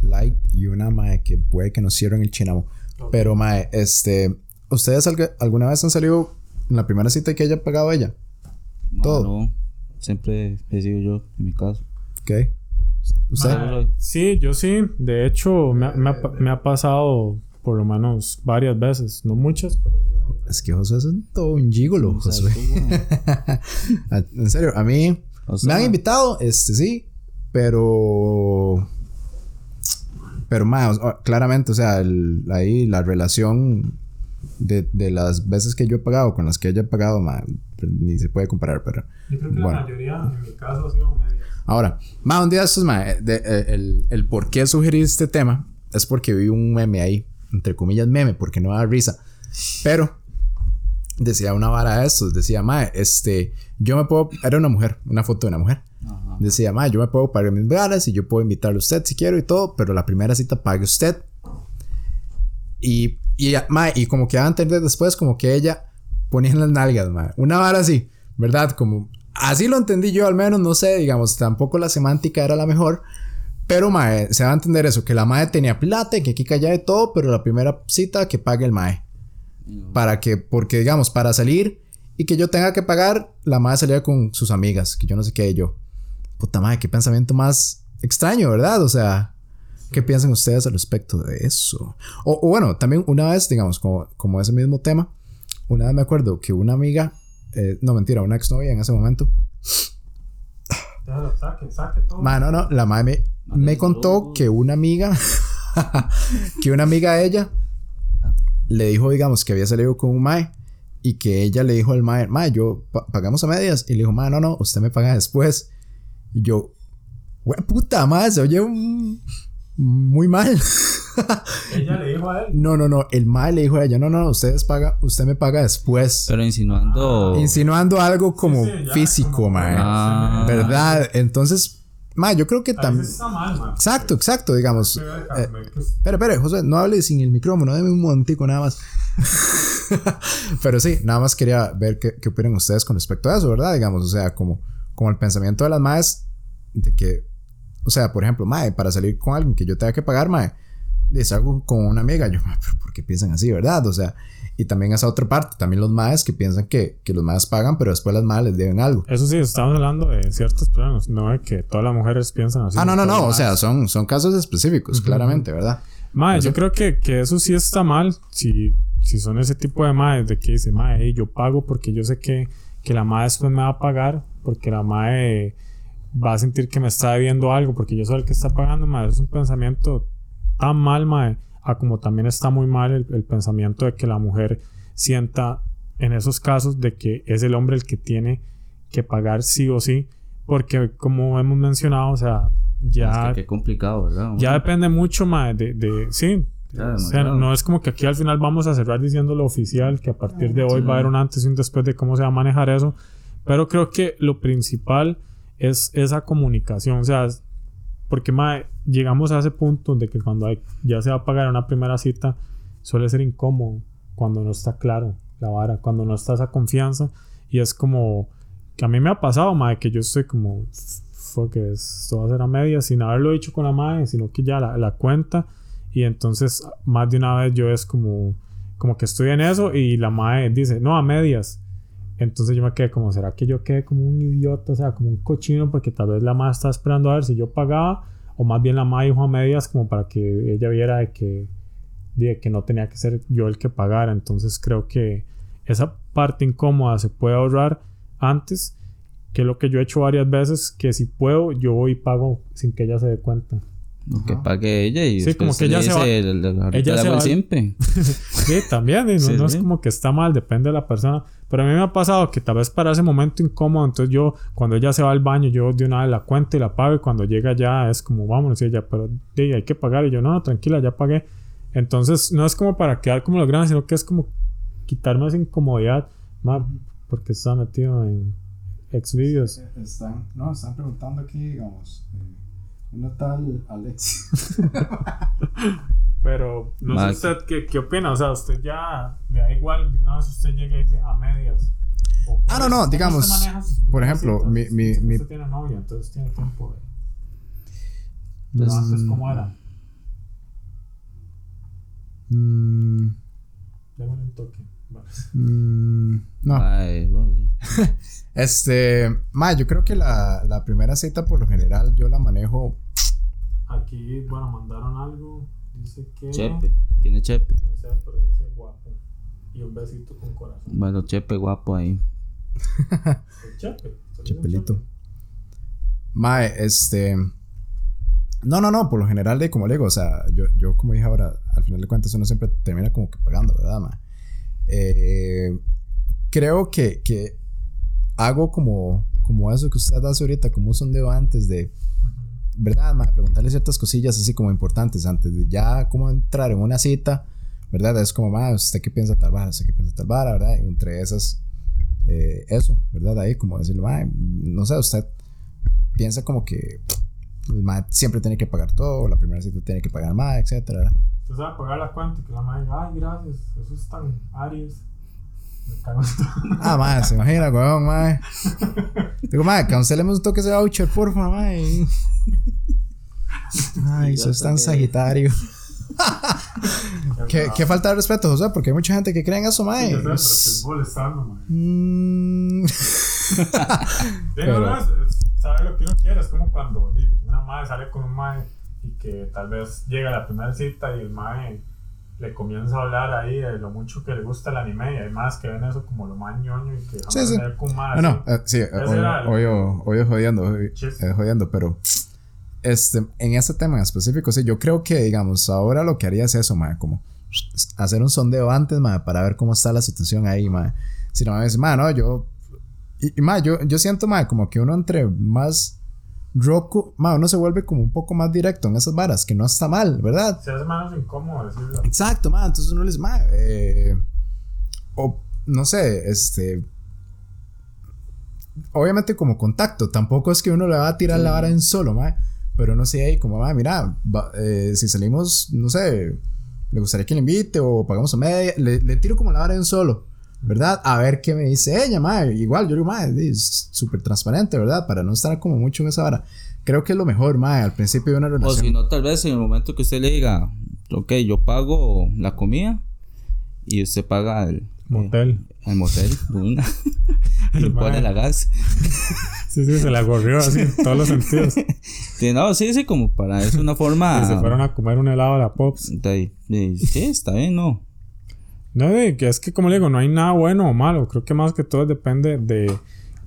[SPEAKER 1] light y una, mae, que puede que nos cierren el chinamo. Pero, mae, este... ¿Ustedes alg- alguna vez han salido en la primera cita que haya pagado ella? Todo.
[SPEAKER 13] No, siempre he sido yo, en mi caso.
[SPEAKER 1] Ok. ¿Usted?
[SPEAKER 2] Ma, sí, yo sí. De hecho, me, ha- me ha, pa- me ha pasado por lo menos varias veces, no muchas, pero
[SPEAKER 1] Es que José es un, todo un gigolo, Josué. <laughs> Ah, en serio, a mí me han invitado, este sí, pero. Pero más, claramente, o sea, el- ahí la relación de, de las veces que yo he pagado con las que ella ha pagado, ma, ni se puede comparar, pero.
[SPEAKER 2] yo creo que
[SPEAKER 1] Bueno.
[SPEAKER 2] la mayoría, en mi caso, ha sido media.
[SPEAKER 1] Ahora, ma, un día estos, ma, de- eh, el, el por qué sugerí este tema es porque vi un meme ahí, entre comillas meme, porque no da risa. Pero decía una vara de estos, decía, ma, este, yo me puedo, era una mujer, una foto de una mujer. Decía, ma, yo me puedo pagar mis varas y yo puedo invitarle a usted si quiero y todo, pero la primera cita pague usted. Y, y, ma, y como que a entender después, como que ella ponía en las nalgas, ma. Una vara así, ¿verdad? Como así lo entendí yo, al menos, no sé, digamos, tampoco la semántica era la mejor. Pero, mae, se va a entender eso, que la mae tenía plata y que aquí calla de todo, pero la primera cita que pague el mae. Para que, porque digamos, para salir y que yo tenga que pagar, la mae salía con sus amigas, que yo no sé qué yo. Puta madre, qué pensamiento más extraño, ¿verdad? O sea, ¿qué piensan ustedes al respecto de eso? O, o bueno, también una vez, digamos, como, como ese mismo tema, una vez me acuerdo que una amiga, eh, no mentira, una exnovia en ese momento,
[SPEAKER 2] saque, saque todo.
[SPEAKER 1] Ma, no, no, la madre me, contó que una amiga, <laughs> que una amiga de ella le dijo, digamos, que había salido con un mae y que ella le dijo al mae, mae, yo pa- pagamos a medias. Y le dijo, mae, no, no, usted me paga después. Y yo, "Hue puta madre, se oye un- muy mal. <laughs>
[SPEAKER 2] Ella le dijo a él.
[SPEAKER 1] No, no, no, el mae le dijo a ella, no, no, ustedes paga, usted me paga después.
[SPEAKER 13] Pero insinuando.
[SPEAKER 1] Insinuando algo como físico, mae.
[SPEAKER 13] Ah.
[SPEAKER 1] ¿Verdad? Entonces, mae, yo creo que también. Exacto, exacto, digamos.
[SPEAKER 2] Pero,
[SPEAKER 1] Eh,
[SPEAKER 2] me-
[SPEAKER 1] espera, espera, José, no hable sin el micrófono, deme un momentico nada más. <laughs> Pero sí, nada más quería ver qué, qué opinan ustedes con respecto a eso, ¿verdad? Digamos, o sea, como, como el pensamiento de las madres de que, o sea, por ejemplo, mae, para salir con alguien que yo tenga que pagar, mae, y salgo con una amiga, yo, "Ma, pero ¿por qué piensan así, verdad? O sea, y también esa otra parte, también los maes que piensan que, que los maes pagan, pero después las maes les deben algo.
[SPEAKER 2] Eso sí, estamos hablando de ciertas personas, no de que todas las mujeres piensan así.
[SPEAKER 1] ah, no, no, no, o sea, son, son casos específicos, claramente, ¿verdad?
[SPEAKER 2] Mae, yo creo que, que eso sí está mal. Si, si son ese tipo de maes de que dice, mae, yo pago porque yo sé que, que la mae después me va a pagar, porque la mae va a sentir que me está debiendo algo, porque yo soy el que está pagando, mae. Es un pensamiento tan mal, mae, a como también está muy mal el, el pensamiento de que la mujer sienta en esos casos de que es el hombre el que tiene que pagar sí o sí, porque como hemos mencionado, o sea, ya
[SPEAKER 13] Es que qué complicado, ¿verdad?
[SPEAKER 2] ya depende mucho más de, de sí. O sea, no es como que aquí al final vamos a cerrar diciendo lo oficial, que a partir de hoy va a haber un antes y un después de cómo se va a manejar eso. Pero creo que lo principal es esa comunicación. O sea, porque mae, llegamos a ese punto de que cuando hay- ya se va a pagar una primera cita, suele ser incómodo cuando no está claro la vara, cuando no está esa confianza. Y es como que a mí me ha pasado, mae, que yo estoy como, fue que esto va a ser a medias sin haberlo dicho con la madre, sino que ya la, la cuenta. Y entonces, más de una vez yo es como, como que estoy en eso y la madre dice, no, a medias. Entonces yo me quedé como, ¿será que yo quedé como un idiota? O sea, como un cochino, porque tal vez la madre está esperando a ver si yo pagaba, o más bien la madre dijo a medias como para que ella viera de que, de que no tenía que ser yo el que pagara. Entonces creo que esa parte incómoda se puede ahorrar antes, que es lo que yo he hecho varias veces, que si puedo, yo voy y pago sin que ella se dé cuenta.
[SPEAKER 13] Que pague ella y
[SPEAKER 2] Sí, como que ella se va-
[SPEAKER 13] dice, "El- el- ahorita
[SPEAKER 2] ella se va-
[SPEAKER 13] simple. <laughs>
[SPEAKER 2] sí, también, y no, <laughs>
[SPEAKER 13] Sí,
[SPEAKER 2] no es
[SPEAKER 13] sí.
[SPEAKER 2] como que está mal, depende de la persona. Pero a mí me ha pasado que tal vez para ese momento incómodo, entonces yo, cuando ella se va al baño, yo de una vez la cuento y la pago, y cuando llega ya es como, vámonos, y ella, pero sí, hay que pagar, y yo, no, no, tranquila, ya pagué. Entonces, no es como para quedar como los grandes, sino que es como quitarme esa incomodidad, más porque está metido en Xvideos.
[SPEAKER 1] Están, no, están preguntando aquí, digamos, una tal Alex. <laughs>
[SPEAKER 2] Pero no sé usted qué, qué opina. O sea, usted ya le da igual una vez usted llega y dice a medias.
[SPEAKER 1] Ah, no, no, digamos, por ejemplo, mi- mi- mi-
[SPEAKER 2] Usted tiene novia, entonces tiene tiempo de.
[SPEAKER 1] Pues,
[SPEAKER 2] Pero antes, ¿cómo era?
[SPEAKER 1] Mm,
[SPEAKER 2] Démosle un toque. Vale.
[SPEAKER 1] mm, no.
[SPEAKER 13] Ay, bueno, sí. <laughs>
[SPEAKER 1] Este, ma, yo creo que la, la primera cita por lo general yo la manejo.
[SPEAKER 2] Aquí, bueno, mandaron algo. Dice que.
[SPEAKER 13] Chepe, tiene Chepe.
[SPEAKER 2] No sé, pero dice guapo. Y un besito con corazón.
[SPEAKER 13] Bueno, Chepe guapo ahí. <laughs>
[SPEAKER 2] El Chepe.
[SPEAKER 1] Chepelito. Mae, este. No, no, no, por lo general, de como le digo, o sea, yo, yo como dije ahora, al final de cuentas uno siempre termina como que pagando, ¿verdad, mae? Eh, creo que, que hago como, como eso que usted hace ahorita, como un sondeo antes de, ¿verdad, mae? Preguntarle ciertas cosillas así como importantes antes de ya como entrar en una cita, ¿verdad? Es como, mae, ¿usted qué piensa tal vara? ¿Usted qué piensa tal vara? ¿Verdad? Y entre esas, eh, eso, ¿verdad? Ahí como decirle, mae, no sé, usted piensa como que el mae siempre tiene que pagar todo, la primera cita tiene que pagar más, etcétera.
[SPEAKER 2] Usted sabe pagar la cuenta y que la madre diga, ay, gracias, eso es tan Aries. Me cago en todo.
[SPEAKER 1] Ah, mae, se imagina, weón, mae. Digo, mae, cancelemos un toque ese voucher, porfa, mae. Ay, eso es tan sagitario. <laughs> ¿Qué, qué falta de respeto, José, porque hay mucha gente que cree en eso, mae.
[SPEAKER 2] Yo sé, pero estoy molestando, man.
[SPEAKER 1] Mm. <laughs>
[SPEAKER 2] Sí, no,
[SPEAKER 1] Pero-
[SPEAKER 2] no, es- es- sabe lo que uno quiere. Es como cuando una madre sale con un mae y que tal vez llega a la primera cita y el mae le comienza a hablar ahí de lo mucho que le gusta el anime y hay más que ven eso como lo más ñoño y que jamás
[SPEAKER 1] Sí, sí.
[SPEAKER 2] con mae
[SPEAKER 1] No,
[SPEAKER 2] así.
[SPEAKER 1] no, eh, sí, eh, hoy, hoy, jodiendo, hoy es jodiendo, pero este, en ese tema en específico, sí, yo creo que, digamos, ahora lo que haría es eso, mae, como hacer un sondeo antes, para ver cómo está la situación ahí. Si no me dice, mae, no, yo, y, y, yo, yo siento, mae, como que uno entre más roco, mae, uno se vuelve como un poco más directo en esas varas, que no está mal, ¿verdad?
[SPEAKER 2] Se hace menos incómodo decirlo.
[SPEAKER 1] Exacto, man. Entonces uno le dice, ma, eh, o no sé, este. Obviamente como contacto, tampoco es que uno le va a tirar la vara en solo, ma. Pero uno sí ahí como, ma, mira, va- eh, si salimos, no sé, le gustaría que le invite o pagamos a media, le, le tiro como la vara en solo, ¿verdad? A ver qué me dice ella, ma. Igual, yo digo, ma, es súper transparente, ¿verdad? Para no estar como mucho en esa vara. Creo que es lo mejor, ma, al principio de una
[SPEAKER 13] O
[SPEAKER 1] relación.
[SPEAKER 13] si no, tal vez en el momento que usted le diga, ok, yo pago la comida y usted paga el
[SPEAKER 2] Motel.
[SPEAKER 13] el motel una <laughs> <laughs> y
[SPEAKER 2] El
[SPEAKER 13] pone la gas.
[SPEAKER 2] Sí, sí, se la corrió así en todos los sentidos. <laughs>
[SPEAKER 13] Sí, no, sí, sí, como para es una forma.
[SPEAKER 2] Y se fueron a comer un helado a la Pops.
[SPEAKER 13] de- de- sí, está bien, ¿no?
[SPEAKER 2] No, de que es que como le digo, no hay nada bueno o malo. Creo que más que todo depende de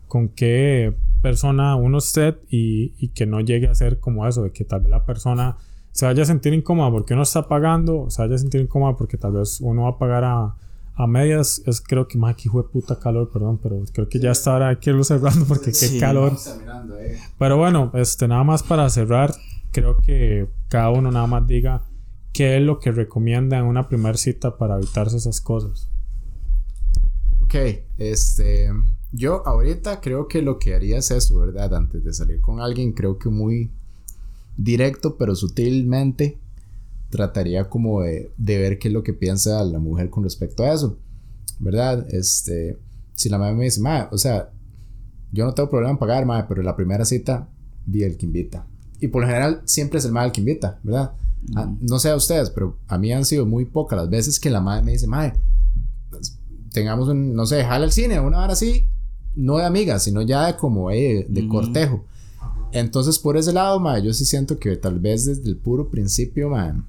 [SPEAKER 2] con qué persona uno esté y, y que no llegue a ser como eso, de que tal vez la persona se vaya a sentir incómoda porque uno está pagando, se vaya a sentir incómoda porque tal vez uno va a pagar a, a medias. Es creo que más aquí hijo de puta calor, perdón, pero creo que ya está ahora hay que irlo cerrando porque qué
[SPEAKER 13] Sí.
[SPEAKER 2] calor. Pero bueno, este, nada más para cerrar, creo que cada uno nada más diga qué es lo que recomienda en una primera cita para evitarse esas cosas.
[SPEAKER 1] Ok, este, yo ahorita creo que lo que haría es eso, ¿verdad? Antes de salir con alguien, creo que muy directo, pero sutilmente, trataría como de, de ver qué es lo que piensa la mujer con respecto a eso, ¿verdad? Este, si la madre me dice, madre, o sea, yo no tengo problema en pagar, madre, pero la primera cita, di el que invita. Y por lo general siempre es el madre el que invita, ¿verdad? Ah, no sé a ustedes, pero a mí han sido muy pocas las veces que la madre me dice, madre, tengamos un, no sé, jala al cine, una hora así, no de amigas, sino ya de como eh, de cortejo. Entonces, por ese lado, ma, yo sí siento que tal vez desde el puro principio, ma,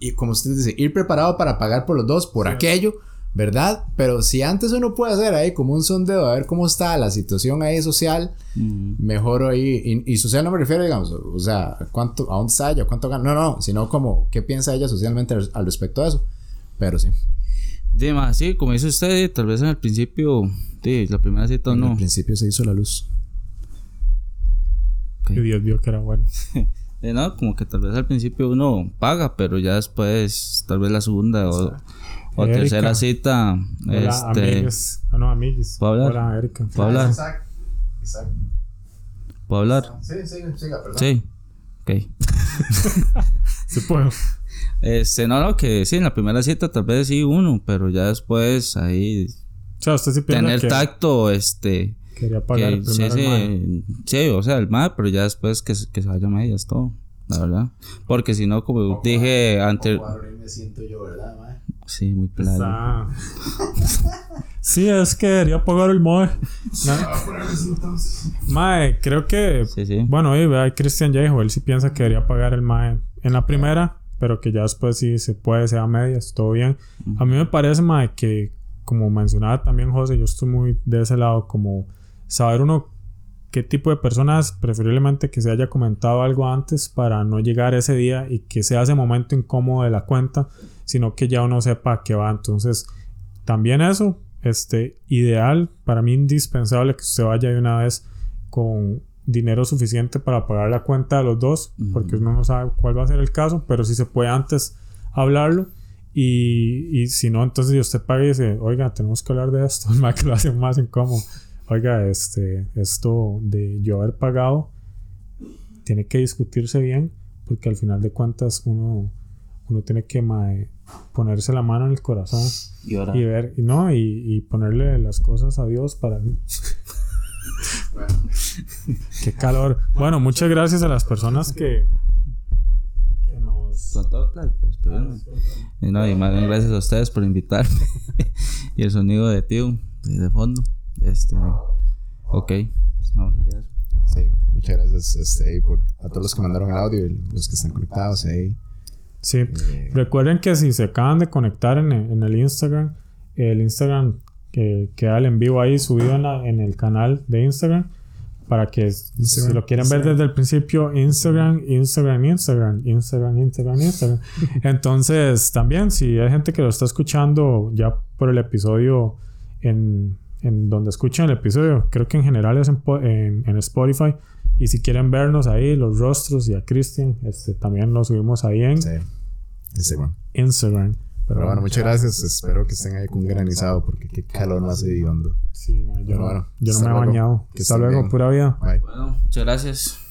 [SPEAKER 1] y como usted dice, ir preparado para pagar por los dos, por aquello, ¿verdad? Pero si antes uno puede hacer ahí como un sondeo, a ver cómo está la situación ahí social,
[SPEAKER 13] Mm.
[SPEAKER 1] mejor ahí, y, y social no me refiero, digamos, o sea, cuánto, a dónde está ella, cuánto gana, no, no, sino como qué piensa ella socialmente al, respecto de eso. Pero sí,
[SPEAKER 13] Sí, ma, sí, como dice usted, tal vez en el principio, sí, la primera cita no.
[SPEAKER 1] principio se hizo la luz.
[SPEAKER 13] Ok.
[SPEAKER 2] Y Dios vio que era bueno. <laughs>
[SPEAKER 13] Eh, no, como que tal vez al principio uno paga, pero ya después, tal vez la segunda o, o
[SPEAKER 2] Erika.
[SPEAKER 13] tercera cita,
[SPEAKER 2] Hola,
[SPEAKER 13] este,
[SPEAKER 2] amigues. Ah, no, amigues.
[SPEAKER 13] ¿Puedo hablar?
[SPEAKER 2] Hola, Erika.
[SPEAKER 13] ¿puedo hablar?
[SPEAKER 1] Sí, sí, siga, perdón.
[SPEAKER 13] Sí, ok. <laughs>
[SPEAKER 2] Sí puedo.
[SPEAKER 13] Este, no, no, que sí, en la primera cita tal vez sí uno, pero ya después ahí.
[SPEAKER 2] O sea, usted sí
[SPEAKER 13] Tener
[SPEAKER 2] que
[SPEAKER 13] tacto, este.
[SPEAKER 2] quería pagar
[SPEAKER 13] que, sí,
[SPEAKER 2] primero el mae.
[SPEAKER 13] sí, sí, o sea, el más, pero ya después que, se- que se vaya a medias todo, la verdad. Porque si no, como dije antes.
[SPEAKER 1] me siento yo, ¿verdad, mae?
[SPEAKER 13] Sí, muy plano.
[SPEAKER 2] Sí, es que quería pagar el mae. Mae, creo que. Bueno, ahí ve, ahí Cristian ya dijo, él sí piensa que debería pagar el mae en la primera, pero que ya después sí se puede, sea a medias, todo bien. A mí me parece, mae, que como mencionaba también José, yo estoy muy de ese lado, como saber uno qué tipo de personas, preferiblemente que se haya comentado algo antes para no llegar ese día y que sea ese momento incómodo de la cuenta, sino que ya uno sepa a qué va. Entonces, también eso, este, ideal, para mí indispensable que usted vaya de una vez con dinero suficiente para pagar la cuenta de los dos, porque uno no sabe cuál va a ser el caso, pero si se puede antes hablarlo. Y, y si no, entonces si usted paga y dice, oiga, tenemos que hablar de esto, <laughs> más que lo hace más incómodo. Oiga, este, esto de yo haber pagado tiene que discutirse bien, porque al final de cuentas uno, uno tiene que mae, ponerse la mano en el corazón
[SPEAKER 13] Y
[SPEAKER 2] y ver, y no, y, y ponerle las cosas a Dios para. <laughs> Qué calor. Bueno, muchas gracias a las personas que,
[SPEAKER 13] pues, Y no, y más bien gracias a ustedes por invitarme. <laughs> y el sonido de tío, de fondo. Este. Ok.
[SPEAKER 1] Sí, muchas gracias este, por, a todos los que mandaron el audio y los que están conectados ahí.
[SPEAKER 2] Sí, recuerden que si se acaban de conectar en el, en el Instagram, el Instagram que queda el en vivo ahí subido en, la- en el canal de Instagram para que si
[SPEAKER 1] Instagram,
[SPEAKER 2] lo quieren ver desde el principio, Instagram, Instagram, Instagram, Instagram, Instagram, Instagram. <laughs> Entonces, también si hay gente que lo está escuchando ya por el episodio en, en donde escuchan el episodio, creo que en general es en, po- en- en Spotify. Y si quieren vernos ahí, los rostros y a Christian, este, también lo subimos ahí en
[SPEAKER 1] Instagram.
[SPEAKER 2] Instagram.
[SPEAKER 1] Pero bueno, muchas gracias. Espero que estén ahí con granizado porque qué calor más hediondo.
[SPEAKER 2] Sí, man, yo,
[SPEAKER 1] Pero
[SPEAKER 2] no-
[SPEAKER 1] bueno,
[SPEAKER 2] yo no me he bañado.
[SPEAKER 1] Que
[SPEAKER 2] Hasta luego,
[SPEAKER 1] bien.
[SPEAKER 2] pura vida.
[SPEAKER 1] Bye.
[SPEAKER 13] Bueno, muchas gracias.